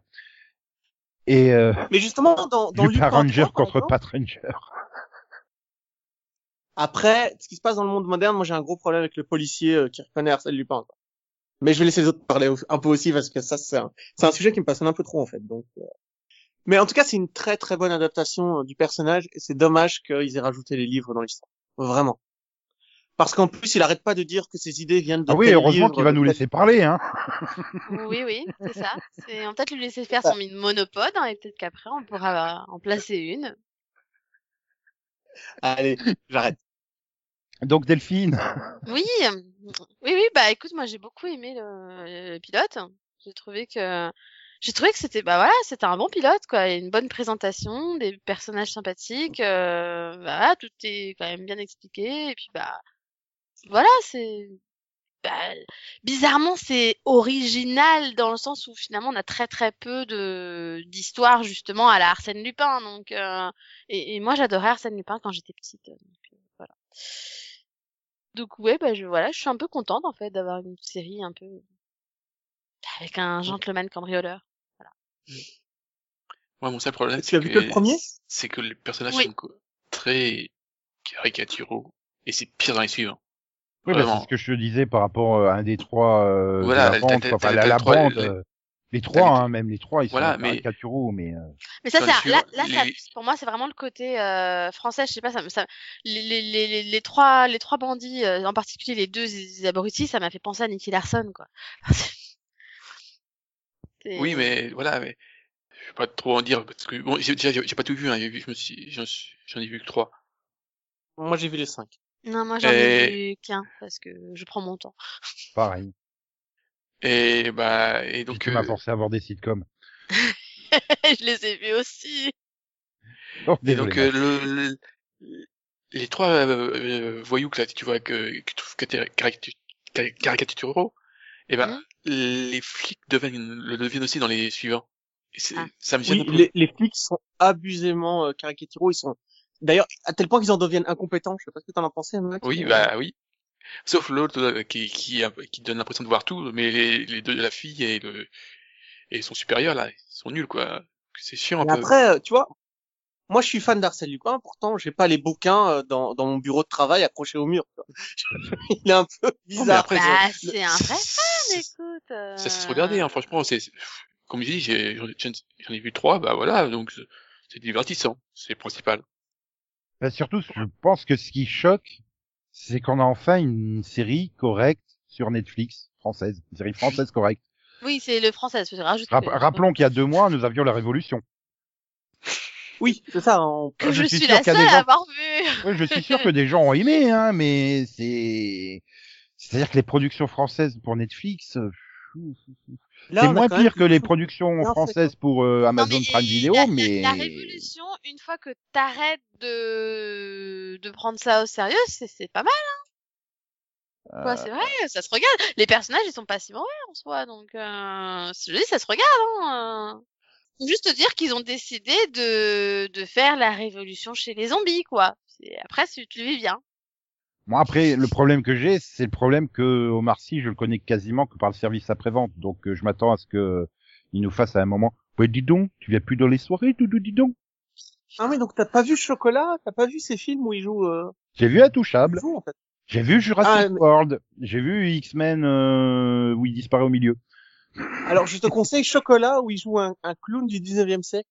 Et euh, Mais justement, dans, dans Lupin Lupin Ranger 3, par contre Pat Ranger. Après, ce qui se passe dans le monde moderne, moi j'ai un gros problème avec le policier euh, qui reconnaît Arsène Lupin. quoi. Mais je vais laisser les autres parler un peu aussi parce que ça c'est un, c'est un sujet qui me passionne un peu trop en fait. Donc, euh. mais en tout cas c'est une très très bonne adaptation euh, du personnage et c'est dommage qu'ils aient rajouté les livres dans l'histoire. Vraiment. Parce qu'en plus il arrête pas de dire que ses idées viennent de Ah oui, heureusement qu'il va nous laisser parler. Hein. Oui, oui, c'est ça. C'est, on va peut-être lui laisser faire son monopode, hein, et peut-être qu'après, on pourra en placer une. Allez, j'arrête. Donc Delphine, Oui, oui, oui, bah écoute, moi j'ai beaucoup aimé le, le pilote. J'ai trouvé que j'ai trouvé que c'était bah voilà, c'était un bon pilote quoi, une bonne présentation, des personnages sympathiques, euh, voilà, tout est quand même bien expliqué. Et puis bah voilà, c'est bah, bizarrement c'est original dans le sens où finalement on a très très peu de d'histoires justement à la Arsène Lupin. Donc euh, et, et moi j'adorais Arsène Lupin quand j'étais petite. Donc euh, voilà. Donc ouais, bah je voilà, je suis un peu contente en fait d'avoir une série un peu avec un gentleman cambrioleur. Moi, mon seul problème, Tu as c'est vu que le premier? c'est que les personnages Oui. sont très caricaturaux et c'est pire dans les suivants. oui, bah, c'est ce que je te disais par rapport euh, à un des trois euh, Voilà, de la bande, les- trois, hein, même les trois, ils Voilà, sont mais- caricaturaux, mais euh, Mais ça, suivants, là, là, ça- pour moi, c'est vraiment le côté euh, français. Je sais pas, ça, ça, les, les, les, les- les trois, les trois bandits, euh, en particulier les deux abrutis, ça m'a fait penser à Nicky Larson, quoi. Oui, mais voilà, mais je vais pas trop en dire parce que bon, j'ai déjà j'ai pas tout vu, hein, j'ai vu- je me suis j'en suis- j'en ai vu que trois. Moi j'ai vu les cinq. Non, moi j'en ai vu qu'un parce que je prends mon temps. pareil. Et bah et Donc, tu m'as euh, forcé à voir des sitcoms. je les ai vus aussi. Oh, et donc euh, le, le- les trois euh, euh, voyous que là tu vois que que tu trouves caricaturaux, et ben Mhm. les flics deviennent le deviennent aussi dans les suivants. Ah. ça me gêne Oui, les, les flics sont abusément euh, caricaturaux. Ils sont d'ailleurs à tel point qu'ils en deviennent incompétents. Je sais pas ce que t'en as pensé, Max. Oui, mais, bah oui. Sauf l'autre euh, qui, qui, qui donne l'impression de voir tout, mais les, les deux, la fille et le et son supérieur là, ils sont nuls quoi. C'est chiant un Mais peu. après, euh, tu vois, Moi, je suis fan d'Arsène Lupin, pourtant, j'ai pas les bouquins euh, dans, dans mon bureau de travail accrochés au mur. quoi. Il est un peu bizarre. après, Bah, le- c'est un vrai fan, écoute. euh. Ça se regarder, hein, franchement, c'est, comme je dis, j'en ai- vu trois, bah voilà, donc c'est- c'est divertissant, c'est le principal. Bah, surtout, je pense que ce qui choque, c'est qu'on a enfin une série correcte sur Netflix, française. Une série française correcte. Oui, c'est le français, je rajoute. Rap- rappelons qu'il y a deux mois, nous avions la Révolution. Oui, c'est ça. on- que je je, suis suis sûr la qu'il y a seule des à gens- avoir vu. Oui, je suis sûr que des gens ont aimé, hein, mais c'est, c'est-à-dire que les productions françaises pour Netflix, euh, c'est moins pire que les productions françaises pour euh, Non, Amazon mais Prime Video, la, la- mais la révolution, une fois que t'arrêtes de de prendre ça au sérieux, c'est pas mal. Euh, Quoi, c'est vrai, ça se regarde. Les personnages, ils sont pas si mauvais en soi, donc euh, je dis, ça se regarde. Hein, euh. Faut juste dire qu'ils ont décidé de de faire la révolution chez les zombies, quoi. Après, tu le vis bien. Moi, après, le problème que j'ai, c'est le problème que Omar Sy, je le connais quasiment que par le service après-vente. Donc, euh, je m'attends à ce que il nous fasse à un moment. Ouais, dis donc, tu viens plus dans les soirées, Doudou, dis donc. Ah oui, donc t'as pas vu Chocolat T'as pas vu ces films où il joue, euh... J'ai vu Intouchable, en fait j'ai vu Jurassic Ah, mais- World, j'ai vu X-Men euh, où il disparaît au milieu. Alors, je te conseille Chocolat où il joue un, un clown du 19e siècle.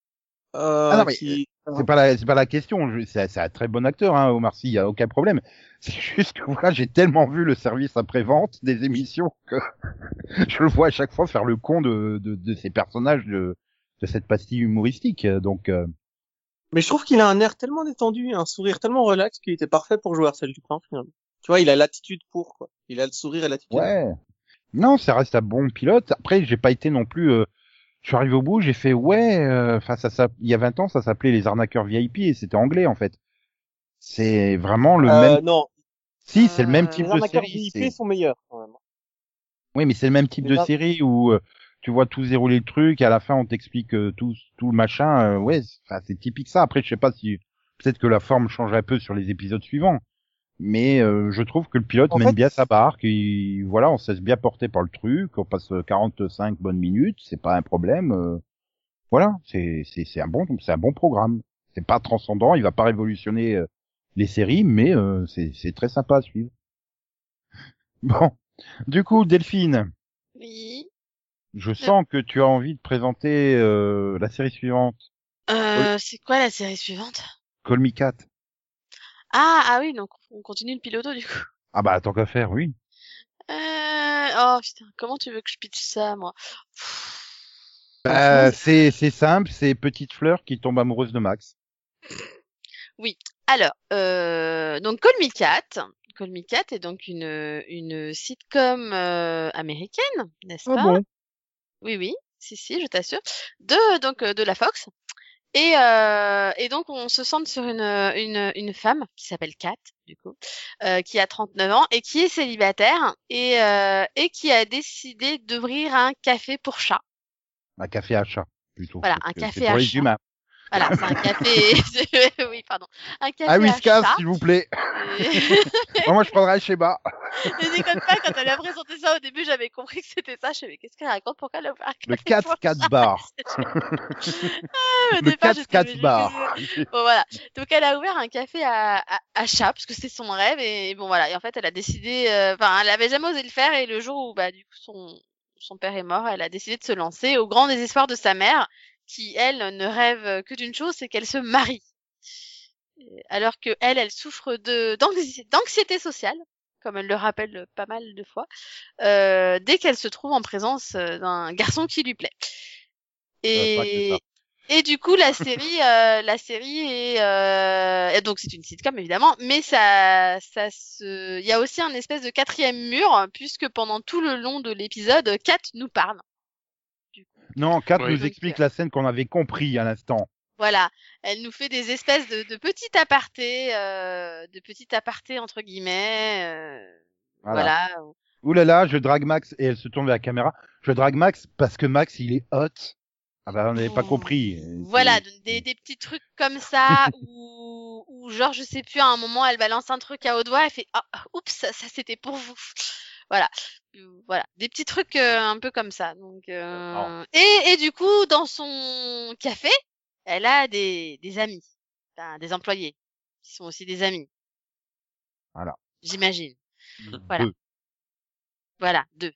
Euh, Ah qui... C'est pas la, c'est pas la question. C'est un très bon acteur, hein, Omar Sy, y a aucun problème. C'est juste que voilà, j'ai tellement vu le service après-vente des émissions que je le vois à chaque fois faire le con de, de, de ces personnages de, de cette pastille humoristique. Donc, euh, Mais je trouve qu'il a un air tellement détendu, un sourire tellement relax qu'il était parfait pour jouer Arsène Lupin, finalement. Tu vois, il a l'attitude pour, quoi. Il a le sourire et l'attitude. ouais. Non, ça reste un bon pilote. Après, j'ai pas été non plus. euh, je suis arrivé au bout, j'ai fait ouais. euh, Enfin, ça, ça, il y a 20 ans, ça s'appelait les arnaqueurs VIP et c'était anglais en fait. C'est vraiment le Euh, même. non, Si, c'est le même euh, type les de arnaqueurs série. VIP c'est- sont meilleurs, quand même. Oui, mais c'est le même type de série où euh, tu vois tout dérouler le truc, et à la fin on t'explique euh, tout tout le machin. euh, ouais, c'est typique ça. Après, je sais pas si peut-être que la forme change un peu sur les épisodes suivants, mais euh, je trouve que le pilote En mène fait, bien sa barque. Et voilà, on se laisse bien porter par le truc. On passe 45 bonnes minutes, c'est pas un problème. euh, voilà, c'est c'est c'est un bon c'est un bon programme. C'est pas transcendant, il va pas révolutionner euh, les séries, mais euh, c'est c'est très sympa à suivre. Bon, du coup, Delphine. Oui. Je sens que tu as envie de présenter euh, la série suivante, Euh, c'est quoi la série suivante? Call Me Cat. Ah, ah oui, donc on continue le piloto du coup. Ah bah tant qu'à faire, oui. Euh... Oh putain, comment tu veux que je pitch ça, moi? Bah, c'est c'est simple, c'est Petite Fleur qui tombe amoureuse de Max. Alors, euh, donc Call Me Cat. Call Me Cat est donc une, une sitcom euh, américaine, n'est-ce Ah pas? bon? Oui, oui, si, si, je t'assure. De donc euh, de la Fox. Et, euh, et donc on se centre sur une, une, une femme qui s'appelle Kat, du coup, euh, qui a 39 ans et qui est célibataire et, euh, et qui a décidé d'ouvrir un café pour chats. Un café à chat, plutôt. Voilà, un café c'est pour à les chat. humains. Voilà, c'est un café. oui, pardon. Un café Un à whiskas, s'il vous plaît. Et- Moi, je prendrais un Sheba. Ne déconne pas, quand elle a présenté ça au début, j'avais compris que c'était ça. Je mais qu'est-ce qu'elle raconte? Pourquoi elle a ouvert un Le café 4 pour 4 chat bar. Au Le départ, 4 j'étais 4 obligée de- bar. Bon, voilà. Donc, elle a ouvert un café à, à, à chat, parce que c'est son rêve. Et bon, voilà. Et en fait, elle a décidé, euh, enfin, elle avait jamais osé le faire. Et le jour où, bah, du coup, son, son père est mort, elle a décidé de se lancer au grand désespoir de sa mère, qui, elle, ne rêve que d'une chose, c'est qu'elle se marie. Et Alors que elle, elle souffre de d'anxi- d'anxiété sociale, comme elle le rappelle pas mal de fois, euh, dès qu'elle se trouve en présence euh, d'un garçon qui lui plaît. Et, et du coup, la série, euh, la série est euh, donc c'est une sitcom évidemment, mais ça, ça se, il y a aussi un espèce de quatrième mur puisque pendant tout le long de l'épisode, Kat nous parle. Non, 4 Oui. nous explique la scène qu'on avait compris à l'instant. Voilà, elle nous fait des espèces de, de petits apartés, euh, de petits apartés entre guillemets. euh, Voilà. voilà. Ouh là là, je drague Max et elle se tourne vers la caméra. Je drague Max parce que Max, il est hot. Ah bah, on n'avait pas Mmh. compris. Voilà, des, des petits trucs comme ça où, où genre je sais plus à un moment elle balance un truc à haut doigt, elle fait ah oups ça, ça, c'était pour vous. Voilà, Euh, voilà, des petits trucs euh, un peu comme ça. Donc euh, et et du coup dans son café, elle a des des amis. ben, des employés qui sont aussi des amis. Voilà. J'imagine. Voilà. Deux. Voilà, deux.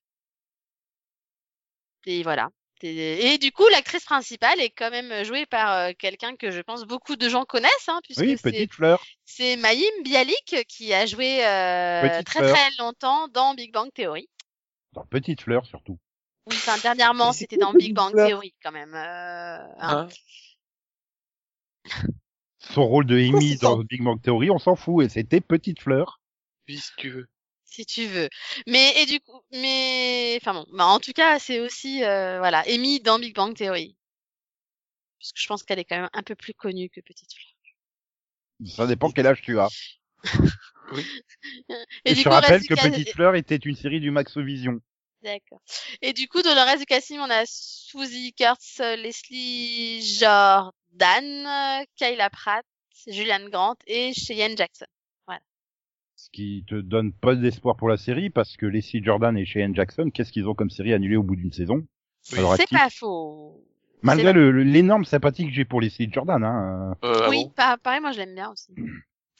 Et voilà. Et du coup, l'actrice principale est quand même jouée par euh, quelqu'un que je pense beaucoup de gens connaissent, hein, puisque Oui, c'est petite fleur. c'est Mayim Bialik qui a joué euh, très fleur. très longtemps dans Big Bang Theory. Dans petite fleur surtout. Oui, Enfin, dernièrement, c'était dans Big Bang Fleur Theory quand même. Euh, hein. Hein? Son rôle de Amy dans Big Bang Theory, on s'en fout, et c'était petite fleur. Oui, si tu veux. Mais et du coup, mais enfin bon, bah, en tout cas, c'est aussi euh, voilà, Amy dans Big Bang Theory. Parce que je pense qu'elle est quand même un peu plus connue que Petite Fleur. Ça dépend quel âge tu as. Et, du je coup, te rappelle que cas- Petite Fleur était une série du Maxovision. D'accord. Et du coup, dans le reste du casting, on a Suzy Kurtz, Leslie Jordan, Kayla Pratt, Julian Grant et Cheyenne Jackson. Ce qui te donne pas d'espoir pour la série, parce que Leslie Jordan et Cheyenne Jackson, qu'est-ce qu'ils ont comme série annulée au bout d'une saison? Oui. C'est pas faux. Malgré l'énorme sympathie que j'ai pour Leslie Jordan, hein. Euh, ah oui, bon? pa- pareil, moi je l'aime bien aussi.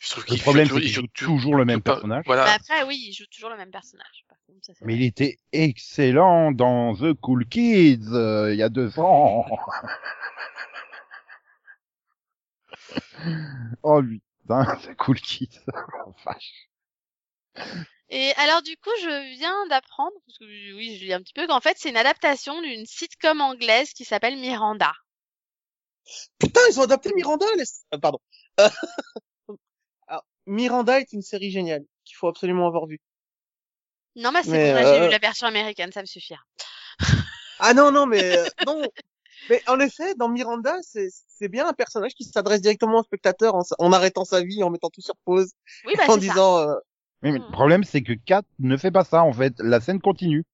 Je trouve Le problème, c'est qu'il il joue joue toujours le même personnage. Voilà. Mais après, oui, il joue toujours le même personnage. Par contre, ça, c'est Mais vrai. il était excellent dans The Cool Kids euh, il y a deux ans. oh lui, putain, The Cool Kids. Oh, vache. Et alors du coup, je viens d'apprendre, parce que oui, je lis un petit peu, qu'en fait c'est une adaptation d'une sitcom anglaise qui s'appelle Miranda. Putain, ils ont adapté Miranda. Les... euh, pardon. Euh, Alors, Miranda est une série géniale qu'il faut absolument avoir vue. Non, mais c'est bon, là j'ai euh, vu la version américaine, ça me suffira. Ah non, non, mais euh, non. Mais en effet, dans Miranda, c'est bien un personnage qui s'adresse directement au spectateur en, arrêtant sa vie, en mettant tout sur pause, Oui, bah en c'est ça. Euh, Oui, mais le Hmm. problème, c'est que Kat ne fait pas ça, en fait. La scène continue.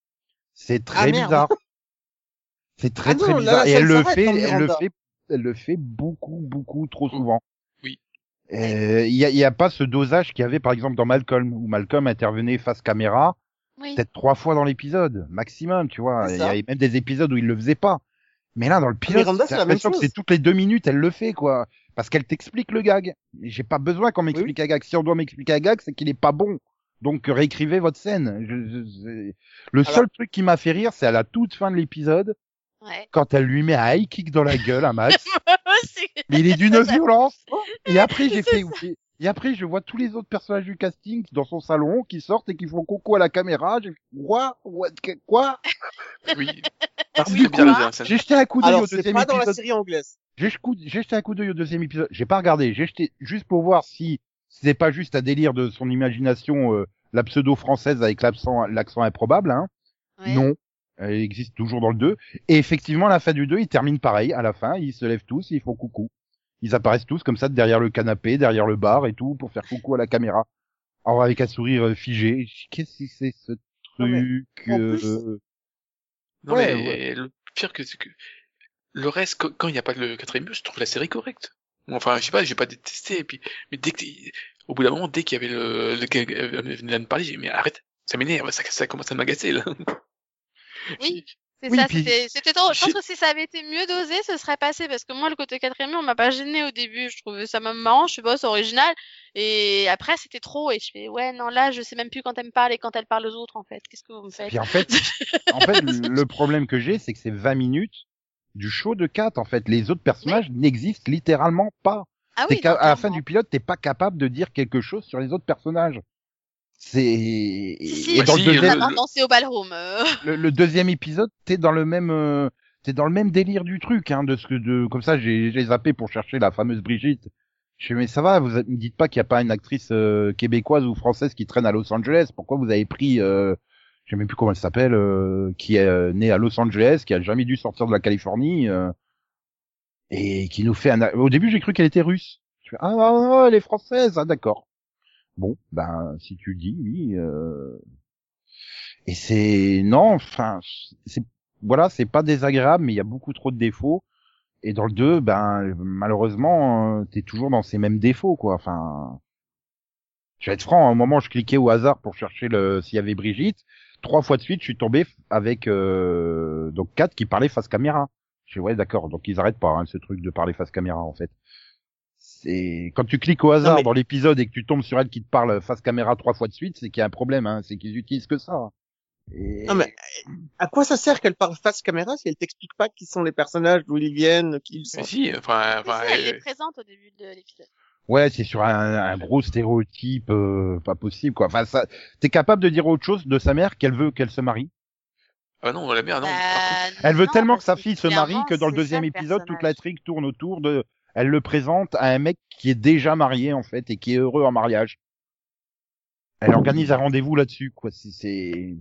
C'est très Ah, merde. bizarre. C'est très Ah non, très là, bizarre. Et elle le fait, dans elle le fait, elle le fait beaucoup, beaucoup trop souvent. Oui. Euh, Il y a, il y a pas ce dosage qu'il y avait, par exemple, dans Malcolm, où Malcolm intervenait face caméra, Oui. peut-être trois fois dans l'épisode, maximum, tu vois. Il y avait même des épisodes où il le faisait pas. Mais là, dans le pilote, c'est la même que chose. c'est toutes les deux minutes, elle le fait, quoi. Parce qu'elle t'explique le gag. Et J'ai pas besoin qu'on m'explique un gag. Si on doit m'expliquer un gag, c'est qu'il est pas bon. Donc, réécrivez votre scène. Je- je- je- Le Alors- seul truc qui m'a fait rire, c'est à la toute fin de l'épisode, Ouais. quand elle lui met un high kick dans la gueule à Max. Mais il est d'une violence. Et après, j'ai fait, et après, je vois tous les autres personnages du casting dans son salon qui sortent et qui font coucou à la caméra. J'ai quoi? What? que- Quoi? Oui. Oui, bien quoi? La scène. j'ai jeté un coup d'œil au c'est deuxième pas dans la épisode. série anglaise. J'ai jeté- un coup d'œil au deuxième épisode. J'ai pas regardé. J'ai jeté juste pour voir si c'était pas juste un délire de son imagination, euh, la pseudo française avec l'accent, l'accent improbable, hein. Ouais. Non. Elle existe toujours dans le 2. Et effectivement, à la fin du 2, ils terminent pareil. À la fin, ils se lèvent tous, ils font coucou. Ils apparaissent tous comme ça derrière le canapé, derrière le bar et tout, pour faire coucou à la caméra. Alors avec un sourire euh, figé. Qu'est-ce que c'est ce Non, mais, truc plus, euh, Non, Ouais, mais le pire que c'est que le reste, quand il n'y a pas le quatrième mur, je trouve la série correcte. Enfin, je sais pas, j'ai pas détesté, et puis, mais dès que, t'es- au bout d'un moment, dès qu'il y avait le, le venait de me parler, j'ai dit, mais arrête, ça m'énerve, ça, ça commence à m'agacer, là. Oui, c'est Oui, ça, puis- c'était, trop. Je pense que si ça avait été mieux dosé, ce serait passé, parce que moi, le côté quatrième on m'a pas gêné au début, je trouvais ça même marrant, je sais pas, c'est original, et après, c'était trop, et je fais, ouais, non, là, je sais même plus quand elle me parle et quand elle parle aux autres, en fait, qu'est-ce que vous me faites? Puis en fait, en fait, le problème que j'ai, c'est que c'est 20 minutes du show de 4. En fait, les autres personnages n'existent littéralement pas. Ah oui, à la fin du pilote, t'es pas capable de dire quelque chose sur les autres personnages. C'est Si, et dans si, deuxième, le- dansé au ballroom, euh. le, le deuxième épisode, t'es dans le même, euh, t'es dans le même délire du truc, hein, de ce que de, comme ça, j'ai, j'ai zappé pour chercher la fameuse Brigitte. Je fais, mais ça va, vous me dites pas qu'il n'y a pas une actrice euh, québécoise ou française qui traîne à Los Angeles. Pourquoi vous avez pris, euh, je sais même plus comment elle s'appelle, euh, qui est euh, née à Los Angeles, qui a jamais dû sortir de la Californie, euh, et qui nous fait un. Au début, j'ai cru qu'elle était russe. Je fais, ah, ah, ah, elle est française, ah d'accord. Bon, ben si tu le dis, oui. euh, Et c'est non, enfin, c'est voilà, c'est pas désagréable, mais il y a beaucoup trop de défauts. Et dans le 2, ben malheureusement, euh, t'es toujours dans ces mêmes défauts, quoi. Enfin, je vais être franc. À un moment, je cliquais au hasard pour chercher le s'il y avait Brigitte. Trois fois de suite, je suis tombé avec euh, donc quatre qui parlaient face caméra. Je fais ouais, d'accord. Donc ils arrêtent pas hein, ce truc de parler face caméra, en fait. C'est quand tu cliques au hasard mais- dans l'épisode et que tu tombes sur elle qui te parle face caméra trois fois de suite, c'est qu'il y a un problème, hein. c'est qu'ils utilisent que ça. Et... Non, mais à quoi ça sert qu'elle parle face caméra si elle t'explique pas qui sont les personnages, d'où ils viennent, qui ils sont? Mais si, enfin, enfin, si, elle euh, est présente au début de l'épisode. Ouais, c'est sur un, un gros stéréotype, euh, pas possible quoi. Enfin, ça, t'es capable de dire autre chose de sa mère qu'elle veut qu'elle se marie? ah non, la mère, non. Bah, Elle veut non, tellement que sa fille se marie que dans le deuxième épisode, toute la trique tourne autour de. Elle le présente à un mec qui est déjà marié en fait et qui est heureux en mariage. Elle organise un rendez-vous là-dessus quoi. C'est- C'est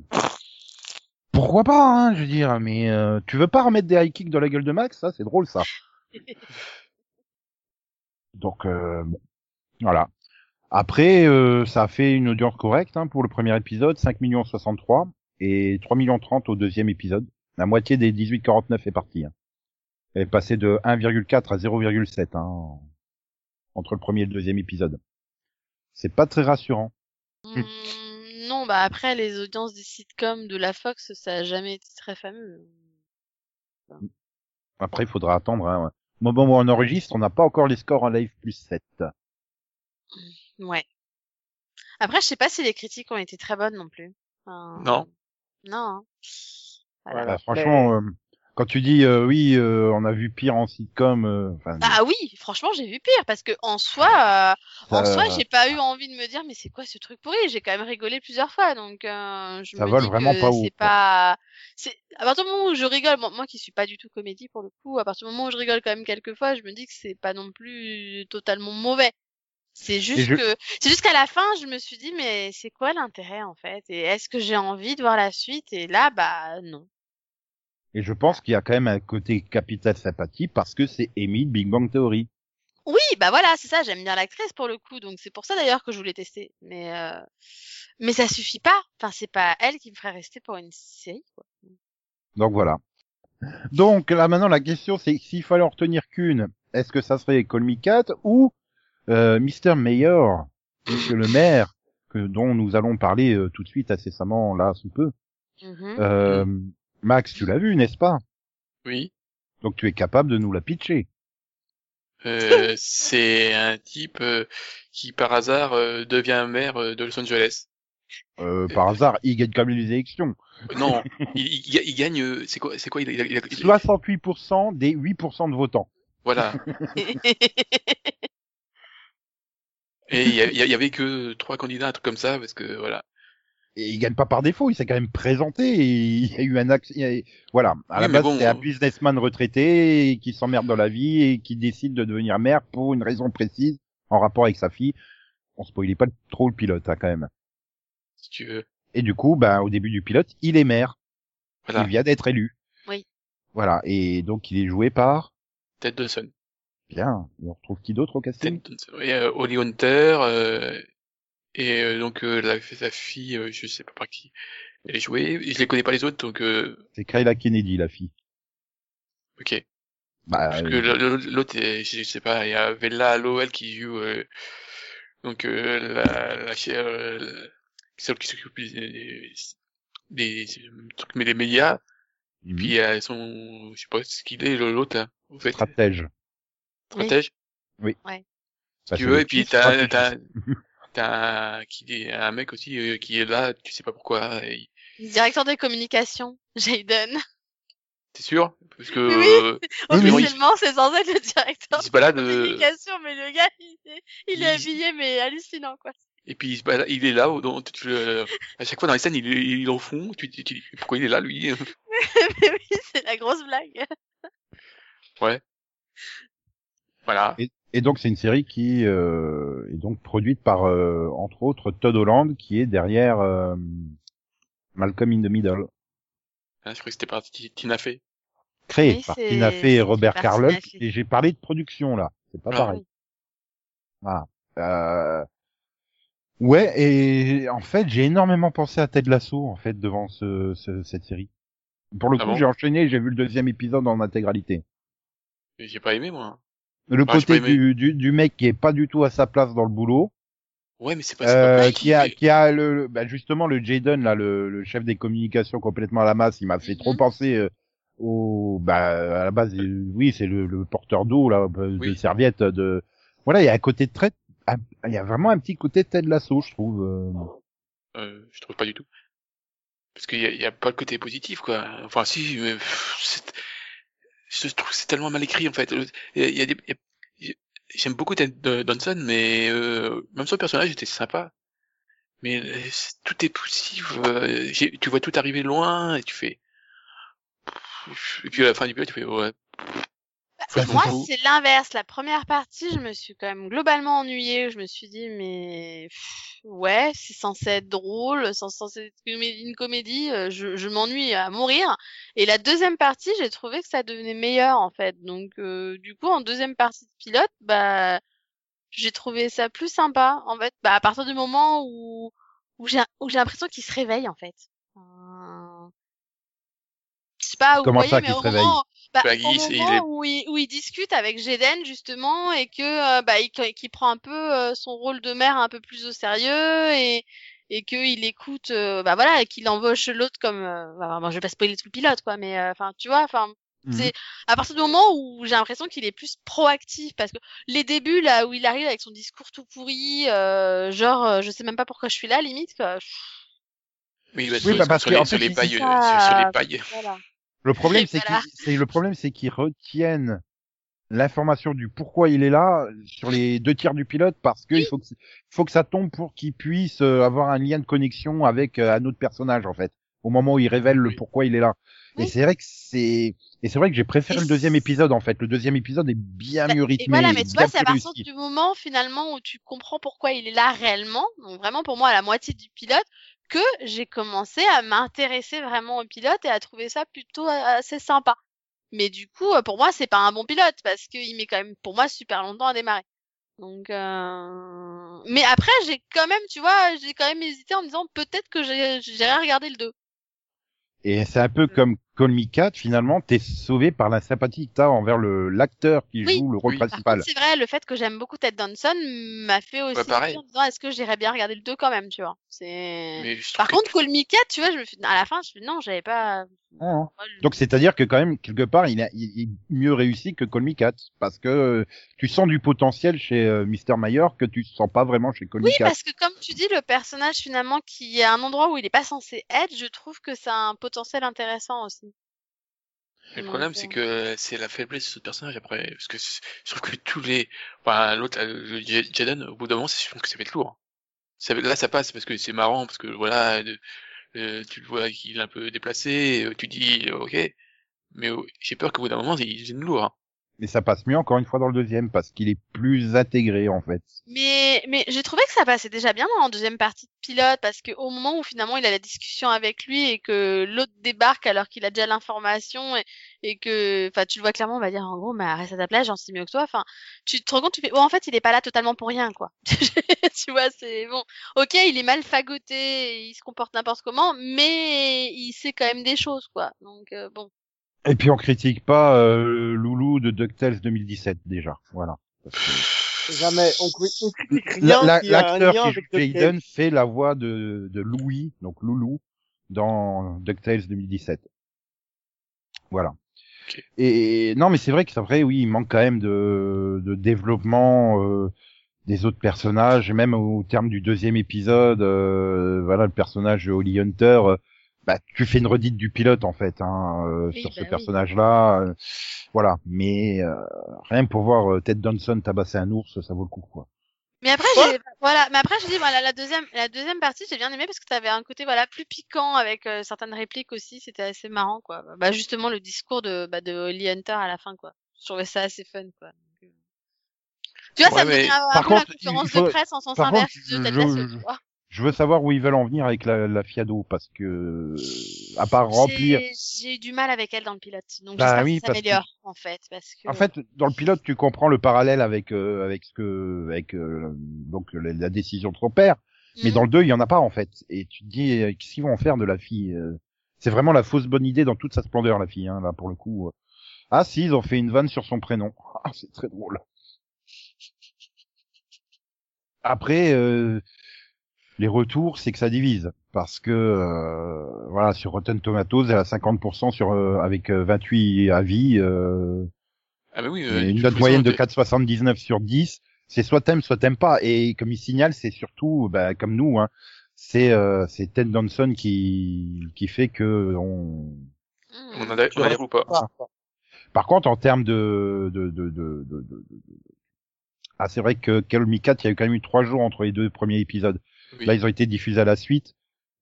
pourquoi pas, hein, je veux dire. Mais euh, tu veux pas remettre des high kicks dans la gueule de Max, ça c'est drôle ça. Donc euh, bon, voilà. Après, euh, ça a fait une audience correcte hein, pour le premier épisode, 5 millions 63 et 3 millions 30 au deuxième épisode. La moitié des 18,49 est partie. Hein. Elle est passée de 1,4 à 0,7 hein, entre le premier et le deuxième épisode. C'est pas très rassurant. Hmm, non, bah après, les audiences des sitcoms de la Fox, ça a jamais été très fameux. Après, il faudra attendre. Hein. Au moment où on enregistre, on n'a pas encore les scores en live plus 7. Ouais. Après, je sais pas si les critiques ont été très bonnes non plus. Enfin, Non. Non. hein. Voilà. Bah, franchement, euh, quand tu dis euh, oui, euh, on a vu pire en sitcom, euh, Ah oui, franchement, j'ai vu pire parce que en soi, euh, en soi, j'ai pas eu envie de me dire mais c'est quoi ce truc pourri? J'ai quand même rigolé plusieurs fois, donc euh, je Ça me vole dis vraiment que pas c'est pas. C'est à partir du moment où je rigole, moi, moi qui suis pas du tout comédie pour le coup, à partir du moment où je rigole quand même quelques fois, je me dis que c'est pas non plus totalement mauvais. C'est juste je- que c'est juste qu'à la fin, je me suis dit mais c'est quoi l'intérêt en fait? Et est-ce que j'ai envie de voir la suite? Et là, bah non. Et je pense qu'il y a quand même un côté capital sympathie parce que c'est Amy de Big Bang Theory. Oui, bah voilà, c'est ça, j'aime bien l'actrice pour le coup, donc c'est pour ça d'ailleurs que je voulais tester. Mais euh... mais ça suffit pas. Enfin, c'est pas elle qui me ferait rester pour une série. Quoi. Donc voilà. Donc là maintenant la question c'est s'il fallait en retenir qu'une, est-ce que ça serait Call Me Cat ou euh, Mr. Mayor, Monsieur le maire, que dont nous allons parler euh, tout de suite incessamment là sous peu. Mhm. Euh, Max, tu l'as vu, n'est-ce pas? Oui. Donc tu es capable de nous la pitcher. Euh, c'est un type euh, qui, par hasard, euh, devient maire euh, de Los Angeles. Euh, par hasard, il gagne quand même les élections. Euh, Non, il, il- il gagne. euh, C'est quoi C'est quoi il, il- il- il- 68% des 8% de votants. Voilà. Et il y, a- il y avait que trois candidats, un truc comme ça, parce que voilà. Et il gagne pas par défaut, il s'est quand même présenté et il y a eu un accès, il y a- voilà. À Oui, la mais base, bon, c'est un businessman retraité qui s'emmerde dans la vie et qui décide de devenir maire pour une raison précise en rapport avec sa fille. On spoilait pas trop le pilote, hein, quand même. Si tu veux. Et du coup, ben, au début du pilote, il est maire. Voilà. Il vient d'être élu. Oui. Voilà. Et donc, il est joué par, Ted Dawson. bien, et on retrouve qui d'autre au casting? Ted Dawson. Et, euh, Holly Hunter. euh, et euh, donc euh, la, sa fille, euh, je sais pas par qui. Elle est jouée. Je les connais pas les autres, donc euh, C'est Kyla Kennedy, la fille. ok. Bah, Parce que euh, l'autre, est- je sais pas, il y a Bella Lowell qui joue euh, donc euh, la, la euh, celle qui s'occupe des, des, des trucs mais des médias. mhm, Puis elles sont, je sais pas ce qu'il est l'autre là, au fait, stratège. stratège? Si c'est tu veux, et puis t'as. t'as, un, qui est un mec aussi euh, qui est là, tu sais pas pourquoi. et- Directeur des communications, Jayden. T'es sûr? Parce que Oui. euh, Oui, oui. Officiellement, c'est censé être le directeur il se balade, des euh, communications, mais le gars, il est, il est il- habillé, mais hallucinant, quoi. et puis il, se balade- il est là, tu, à chaque fois dans les scènes, il, est- il est au fond. Tu, tu, pourquoi il est là lui? Mais oui, c'est la grosse blague. Voilà. Et donc c'est une série qui euh, est donc produite par euh, entre autres Todd Holland qui est derrière euh, Malcolm in the Middle, Ah, je croyais que c'était parti Tina Fey. créé Oui, par Tina Fey et Robert par Carlock. Et j'ai parlé de production là, c'est pas Ah. pareil. Voilà. Euh... Ouais, et en fait j'ai énormément pensé à Ted Lasso en fait devant ce, ce- cette série. Pour le Ah coup bon? j'ai enchaîné, j'ai vu le deuxième épisode en intégralité. J'ai pas aimé moi. Le Ah, côté pas du, du, du mec qui est pas du tout à sa place dans le boulot. Ouais, mais c'est pas. pas Euh, possible. qui a qui a le, le- bah justement le Jaden là le, le chef des communications complètement à la masse il m'a fait trop Mhm. penser euh, au bah à la base euh, oui c'est le, le porteur d'eau là de Oui. serviette de voilà, il y a un côté très, il y a vraiment un petit côté Ted Lasso, je trouve. euh. Euh, je trouve pas du tout. Parce qu'il y y a pas le côté positif, quoi. Enfin, si, mais je trouve que c'est tellement mal écrit, en fait. J'aime beaucoup Ted Danson, mais euh, même son personnage était sympa. Mais euh, tout est poussif. euh, tu vois tout arriver loin et tu fais. Et puis à la fin du pilote, tu fais ouais. Bah, moi, c'est l'inverse. La première partie, je me suis quand même globalement ennuyée. Je me suis dit, mais pff, ouais, c'est censé être drôle, c'est censé être une comédie, euh, je, je m'ennuie à mourir. Et la deuxième partie, j'ai trouvé que ça devenait meilleur en fait. Donc, euh, du coup, en deuxième partie de pilote, bah, j'ai trouvé ça plus sympa. En fait, bah, à partir du moment où où j'ai où j'ai l'impression qu'il se réveille en fait. Euh, Je sais pas, vous Comment voyez, ça, mais au se réveille? moment, bah, au il- il moment est- où, il, où il discute avec Jeden justement et que euh, bah il, qu'il prend un peu euh, son rôle de mère un peu plus au sérieux et et qu'il écoute euh, bah voilà et qu'il embauche l'autre comme euh, bah, bon, je vais pas spoiler tout le pilote quoi mais euh, enfin tu vois enfin Mhm. c'est à partir du moment où j'ai l'impression qu'il est plus proactif parce que les débuts là où il arrive avec son discours tout pourri euh, genre je sais même pas pourquoi je suis là limite quoi Oui, bah, Oui, sur, bah, parce sur que, les, en sur les il- pailles, ça- sur, sur les pailles. voilà Le problème, Et c'est voilà. qu'ils, c'est le problème, c'est qu'ils retiennent l'information du pourquoi il est là sur les deux tiers du pilote parce qu'il faut que, il faut que ça tombe pour qu'il puisse euh, avoir un lien de connexion avec euh, un autre personnage, en fait. Au moment où il révèle le pourquoi il est là. Et c'est vrai que c'est, et c'est vrai que j'ai préféré Et le deuxième épisode, en fait. Le deuxième épisode est bien Bah, mieux et rythmé. voilà, mais tu vois, c'est à partir du moment finalement où tu comprends pourquoi il est là réellement, donc vraiment pour moi à la moitié du pilote, que j'ai commencé à m'intéresser vraiment au pilote et à trouver ça plutôt a- assez sympa. Mais du coup, euh, pour moi, c'est pas un bon pilote parce qu'il met quand même, pour moi, super longtemps à démarrer. Donc, euh... mais après, j'ai quand même, tu vois, j'ai quand même hésité en me disant peut-être que j'ai- j'irai regarder le 2. Et c'est un peu comme Call Me Cat, finalement, t'es sauvé par la sympathie que t'as envers le, l'acteur qui Oui. joue le rôle Oui. Principal. c'est vrai, le fait que j'aime beaucoup Ted Danson m'a fait aussi pareil. en disant est-ce que j'irais bien regarder le 2 quand même, tu vois? C'est Mais je Par contre, Call Me Cat, tu vois, je me suis à la fin, je me suis non, j'avais pas Ah, hein. Donc c'est-à-dire que quand même quelque part il, a, il est mieux réussi que Call Me Cat parce que euh, tu sens du potentiel chez euh, Mr Mayer que tu sens pas vraiment chez Call Oui, Me Cat. parce que comme tu dis, le personnage finalement qui est à un endroit où il est pas censé être, je trouve que ça a un potentiel intéressant aussi. Le problème, c'est que c'est la faiblesse de ce personnage après, parce que je trouve que tous les, enfin, l'autre, euh, Jaden, au bout d'un moment, c'est- je trouve que ça va être lourd. Ça, là, ça passe parce que c'est marrant, parce que voilà, euh, tu le vois qu'il est un peu déplacé, euh, tu dis, ok, mais euh, j'ai peur qu'au bout d'un moment, il devienne lourd. Mais ça passe mieux encore une fois dans le deuxième parce qu'il est plus intégré en fait. Mais, mais j'ai trouvé que ça passait déjà bien dans la deuxième partie de pilote parce que au moment où finalement il a la discussion avec lui et que l'autre débarque alors qu'il a déjà l'information et, et que, enfin, tu le vois clairement, on va dire en gros, mais reste à ta place, j'en sais mieux que toi. Enfin, tu te rends compte, tu fais, oh, en fait, il est pas là totalement pour rien, quoi. tu vois, c'est bon. Ok, il est mal fagoté, il se comporte n'importe comment, mais il sait quand même des choses, quoi. Donc, euh, bon. Et puis on critique pas euh, Loulou de DuckTales 2017 déjà. Voilà. Que Jamais, on, cri- on critique rien la- qui a un L'acteur lien qui avec joue DuckTales. Jaden fait la voix de, de Louis, donc Loulou, dans DuckTales 2017. Voilà. Et non, mais c'est vrai que c'est vrai, oui, il manque quand même de, de développement euh, des autres personnages, et même au terme du deuxième épisode, euh, voilà, le personnage de Holly Hunter, euh, bah, tu fais une redite du pilote en fait hein, euh, Oui, sur bah ce oui. personnage-là, euh, voilà. Mais euh, rien que pour voir euh, Ted Danson tabasser un ours, ça vaut le coup, quoi. Mais après, j'ai, voilà, mais après, je dis, voilà, la deuxième, la deuxième partie, j'ai bien aimé parce que ça avait un côté, voilà, plus piquant avec euh, certaines répliques aussi, c'était assez marrant, quoi. Bah, justement, le discours de, bah, de Holly Hunter à la fin, quoi. Je trouvais ça assez fun, quoi. Donc, euh, Tu vois, Ouais, ça me mais donnait un, un par peu la contre, il conférence faut- de presse en sens par inverse contre, de Ted je- Lasso, je- tu vois. Je veux savoir où ils veulent en venir avec la, la Fiado parce que euh, à part remplir. J'ai- du mal avec elle dans le pilote, donc Bah j'espère oui, que ça parce que- s'améliore, en fait, parce que. En fait, dans le pilote, tu comprends le parallèle avec euh, avec ce que avec euh, donc la, la décision de son père, mais Mhm. dans le 2, il y en a pas en fait. Et tu te dis euh, qu'est-ce qu'ils vont en faire de la fille euh? C'est vraiment la fausse bonne idée dans toute sa splendeur la fille hein, là pour le coup. Ah si, ils ont fait une vanne sur son prénom. Ah, c'est très drôle. Après euh, les retours, c'est que ça divise parce que euh, voilà, sur Rotten Tomatoes, elle a 50% sur euh, avec euh, 28 avis euh, Ah, oui, euh, une note moyenne de tu- 4,79 sur 10, c'est soit t'aimes, soit t'aimes pas. Et comme il signale, c'est surtout, bah, comme nous, hein, c'est euh, c'est Ted Danson qui qui fait que on. Hmm. On en a, l'air ou pas. Ah, Par contre, en termes de de de de, de, de- de- ah, c'est vrai que Call Cat, il y a eu quand même eu trois jours entre les deux premiers épisodes. Oui. Là, ils ont été diffusés à la suite.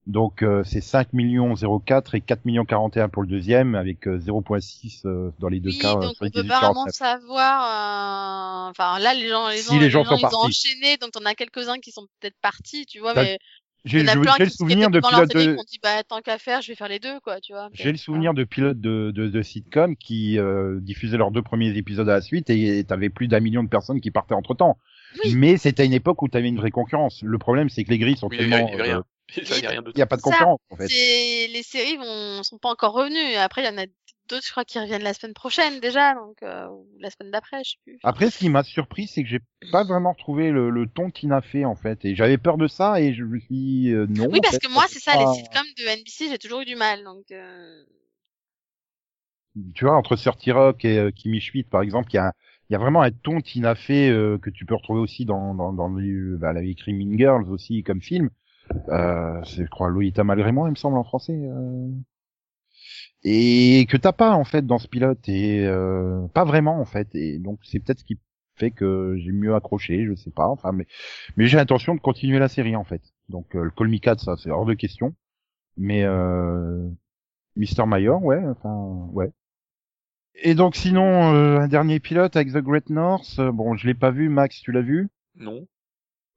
Donc, euh, c'est 5 millions 04 et 4 millions 41 pour le deuxième, avec euh, 0.6 euh, dans les deux Oui, cas. euh, donc sur on les peut 18 pas vraiment 49. savoir. euh, Enfin, là, les gens, les Si gens, les gens sont ils ont enchaîné, donc on a quelques-uns qui sont peut-être partis, tu vois, Bah, mais J'ai le souvenir de étaient devant leur pilote télé de, ont dit, bah, tant qu'à faire, je vais faire les deux, quoi, tu vois. j'ai le peut-être, souvenir de pilotes de, de, de sitcom qui euh, diffusaient leurs deux premiers épisodes à la suite et t'avais plus d'un million de personnes qui partaient entre temps. Oui. Mais c'était une époque où t'avais une vraie concurrence. Le problème, c'est que les grilles sont Oui, il y a- tellement, il y a rien. euh, a a pas de Ça, concurrence en fait. Les séries vont sont pas encore revenues. Après, il y en a d'autres, je crois, qui reviennent la semaine prochaine déjà, donc euh, ou la semaine d'après, je sais plus. Après, ce qui m'a surpris, c'est que j'ai pas vraiment retrouvé le, le ton Tina fait en fait, et j'avais peur de ça, et je me suis dit, euh, non. Oui, en parce fait, que moi, c'est ça, pas- les sitcoms de NBC, j'ai toujours eu du mal, donc. Euh... Tu vois, entre 30 Rock et euh, Kimi Schmidt, par exemple, il y a, il y a vraiment un ton Tina fait euh, que tu peux retrouver aussi dans dans dans le, bah, Mean Girls aussi comme film. Euh, c'est je crois Lolita malgré moi, il me semble en français. euh. Et que t'as pas en fait dans ce pilote et euh, pas vraiment en fait. Et donc c'est peut-être ce qui fait que j'ai mieux accroché, je sais pas. Enfin, mais mais j'ai l'intention de continuer la série en fait. Donc euh, le Call Me Cat, ça c'est hors de question. Mais euh, Mr. Mayor, ouais, enfin ouais. Et donc sinon euh, un dernier pilote avec The Great North. euh, bon, je l'ai pas vu. Max, tu l'as vu? Non.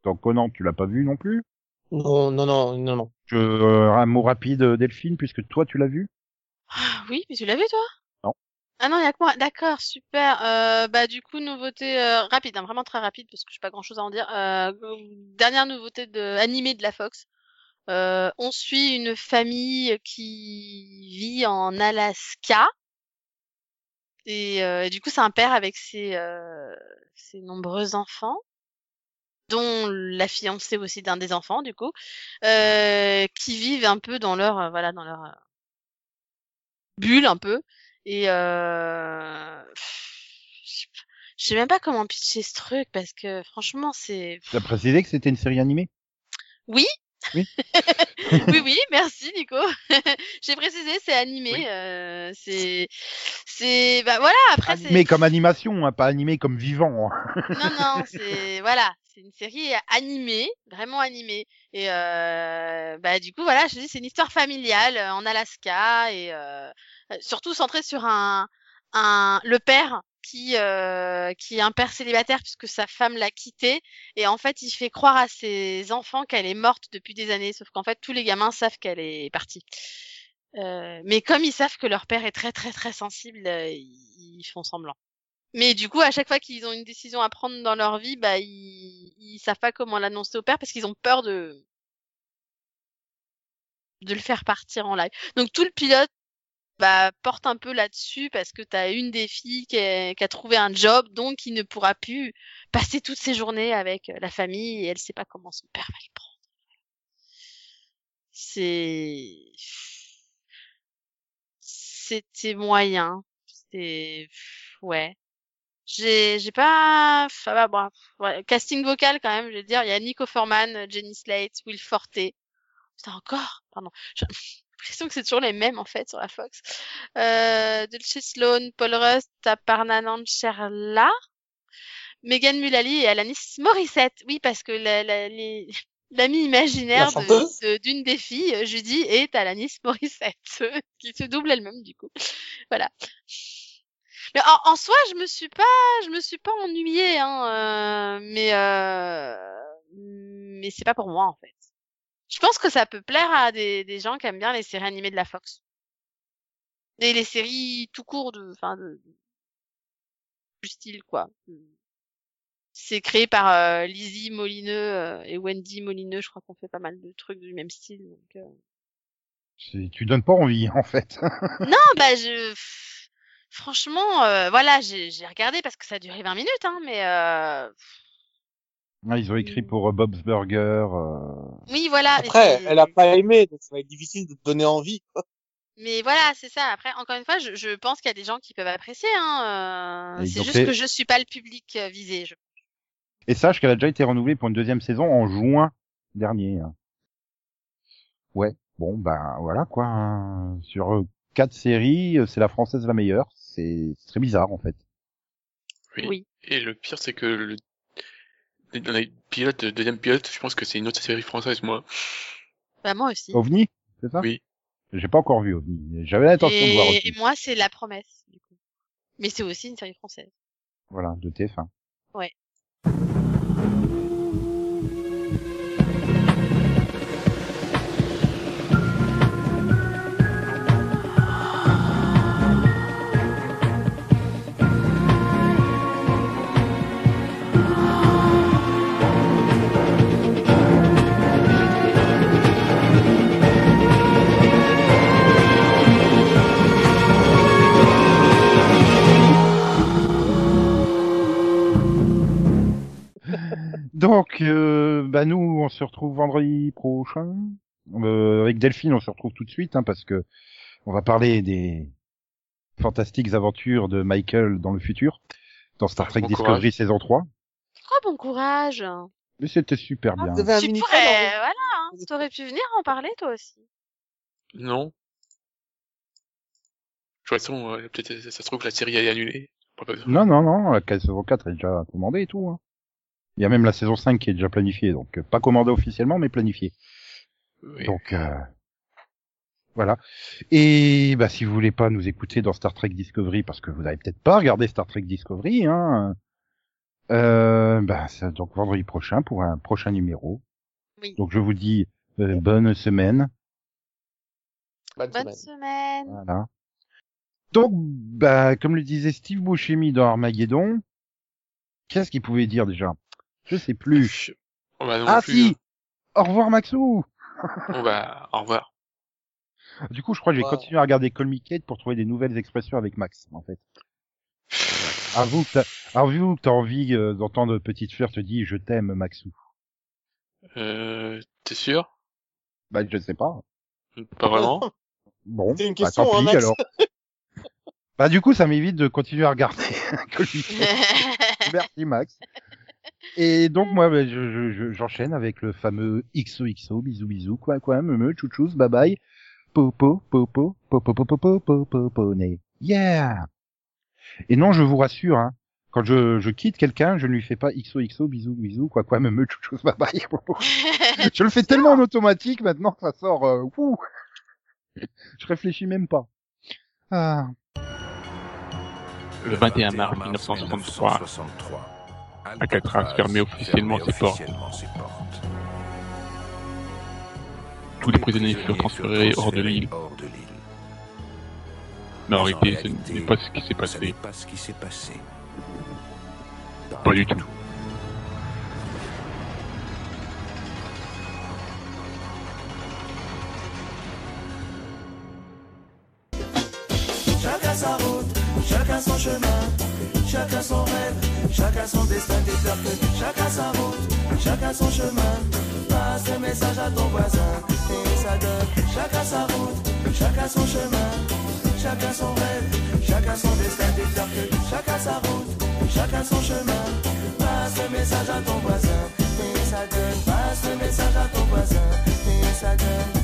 Donc Conan, tu l'as pas vu non plus? Non, non, non, non, non. Je, euh, un mot rapide, euh, Delphine, puisque toi tu l'as vu? Ah, oui, mais tu l'as vu toi? Non. Ah non, il y a que moi. D'accord, super. Euh, bah du coup, nouveauté euh, rapide, hein, vraiment très rapide parce que j'ai pas grand-chose à en dire. Euh, dernière nouveauté de animée de la Fox. Euh, on suit une famille qui vit en Alaska. Et, euh, et du coup, c'est un père avec ses, euh, ses nombreux enfants, dont la fiancée aussi d'un des enfants, du coup, euh, qui vivent un peu dans leur, euh, voilà, dans leur euh, bulle un peu. Et euh, je sais même pas comment pitcher ce truc parce que franchement, c'est Tu as précisé que c'était une série animée? oui. Oui. oui, oui, merci Nico. J'ai précisé, c'est animé. Oui. euh, c'est, c'est, bah voilà. Après, c'est Animé comme animation, hein, pas animé comme vivant. hein. non, non, c'est voilà, c'est une série animée, vraiment animée. Et euh, bah du coup voilà, je dis c'est une histoire familiale euh, en Alaska et euh, surtout centrée sur un un le père qui euh, qui est un père célibataire puisque sa femme l'a quitté et en fait il fait croire à ses enfants qu'elle est morte depuis des années, sauf qu'en fait tous les gamins savent qu'elle est partie. Euh, mais comme ils savent que leur père est très très très sensible, euh, ils, ils font semblant. Mais du coup, à chaque fois qu'ils ont une décision à prendre dans leur vie, bah ils, ils savent pas comment l'annoncer au père parce qu'ils ont peur de de le faire partir en live. Donc tout le pilote bah, porte un peu là-dessus parce que t'as une des filles qui, qui a trouvé un job, donc qui ne pourra plus passer toutes ses journées avec euh, la famille et elle sait pas comment son père va le prendre. C'est c'était moyen. C'est ouais. J'ai j'ai pas va bon, casting vocal quand même, je veux dire, il y a Nico Forman, Jenny Slate, Will Forte. Putain encore, pardon. L'impression que c'est toujours les mêmes en fait sur la Fox. Euh, Dulce Sloan, Paul Rust, Aparna Cherla, Megan Mullally et Alanis Morissette. Oui, parce que la, la, les- l'ami imaginaire La chanteuse de- de- d'une des filles, euh, Judy, est Alanis Morissette, qui se double elle-même du coup. Voilà. Mais en, en soi, je me suis pas, je me suis pas ennuyée, hein, euh, mais euh, mais c'est pas pour moi en fait. Je pense que ça peut plaire à des, des gens qui aiment bien les séries animées de la Fox. Et les séries tout court de, enfin, de, du style, quoi. C'est créé par euh, Lizzie Molineux euh, et Wendy Molineux, je crois qu'on fait pas mal de trucs du même style. Donc, euh. Tu donnes pas envie, en fait. Non, bah je... Franchement, voilà, j'ai j'ai regardé parce que ça a duré 20 minutes, hein, mais euh... Ah, Ils ont écrit pour euh, Bob's Burger. euh, oui, voilà. Après, elle a pas aimé, donc ça va être difficile de te donner envie. quoi. Mais voilà, c'est ça. Après, encore une fois, je, je pense qu'il y a des gens qui peuvent apprécier. Hein. euh, C'est juste que je suis pas le public euh, visé. Je... Et sache qu'elle a déjà été renouvelée pour une deuxième saison en juin dernier. hein. Ouais, bon, ben voilà quoi. hein. Sur quatre séries, c'est la française la meilleure. C'est c'est très bizarre en fait. Oui. Oui. Et le pire, c'est que le... dans les pilotes, le deuxième pilote, je pense que c'est une autre série française, moi. Bah, moi aussi. OVNI, c'est ça? Oui. J'ai pas encore vu OVNI. J'avais l'intention de voir Et, aussi. et moi, c'est La Promesse, du coup. Mais c'est aussi une série française. Voilà, de TF1. Ouais. Donc, euh, bah nous, on se retrouve vendredi prochain. Euh, avec Delphine, on se retrouve tout de suite, hein, parce que on va parler des fantastiques aventures de Michael dans le futur, dans Star Ah, Trek bon Discovery courage. saison 3. Oh, bon courage. Mais c'était super bien. Avez un Tu pourrais, voilà, hein, t'aurais pu venir en parler, toi aussi. Non. De toute façon, euh, peut-être ça se trouve que la série est annulée. Non, non, non, la saison 4 est déjà commandée et tout. Hein. Il y a même la saison 5 qui est déjà planifiée, donc euh, pas commandée officiellement, mais planifiée. Oui. Donc euh, voilà. Et bah si vous voulez pas nous écouter dans Star Trek Discovery parce que vous n'avez peut-être pas regardé Star Trek Discovery, hein, euh, bah c'est donc vendredi prochain pour un prochain numéro. Oui. Donc je vous dis euh, bonne semaine. Bonne Bonne semaine. semaine. Voilà. Donc bah comme le disait Steve Buscemi dans Armageddon, qu'est-ce qu'il pouvait dire déjà? Je sais plus. Oh, bah, non Ah plus, si. Au revoir Maxou. Bon, bah, au revoir. Du coup, je crois que je vais Wow. continuer à regarder Call Me Kate pour trouver des nouvelles expressions avec Max, en fait. Avoue que t'as, avoue que t'as envie euh, d'entendre Petite Fleur te dire je t'aime, Maxou. Euh, t'es sûr? Bah, je sais pas. Pas vraiment? Bon. C'est une bah, question, tant hein, pis, alors. Bah, du coup, ça m'évite de continuer à regarder Call Me Kate. Merci, Max. Et donc, moi, bah, je, je- je- j'enchaîne avec le fameux XOXO, bisous, bisous, quoi, quoi, me, me, chouchous, bye bye, popo, popo, popo, popo, popo, popo, né. Yeah! Et non, je vous rassure, hein, quand je, je quitte quelqu'un, je ne lui fais pas XOXO, bisous, bisous, quoi, quoi, me, me, chouchous, bye bye. je le fais tellement en automatique maintenant que ça sort, euh, ouh. Je réfléchis même pas. Ah. Le 21 mars 1963, Alcatraz fermait officiellement ses portes. Tous les prisonniers furent transférés hors de l'île. Mais en réalité, ce n'est pas ce qui s'est Ce passé. n'est pas ce qui s'est passé. Pas du tout. Son chemin. Passe le message à ton voisin et ça donne. Chacun sa route, chacun son chemin, chacun son rêve, chacun son destin déclaré. Chacun sa route, chacun son chemin. Passe le message à ton voisin et ça donne. Passe le message à ton voisin et ça donne.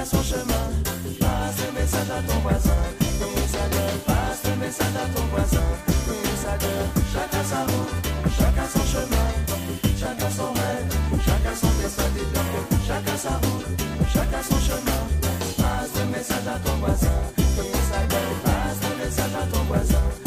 chacun son chemin. Passe le message à ton voisin, donne. Passe le message à ton voisin, donne. Chacun sa route, chacun son chemin, chacun son rêve, chacun son destin fait Chacun sa route, chacun son chemin. Passe le message à ton voisin, et ça donne. Passe le message à ton voisin, et ça donne. Passe le message à ton voisin,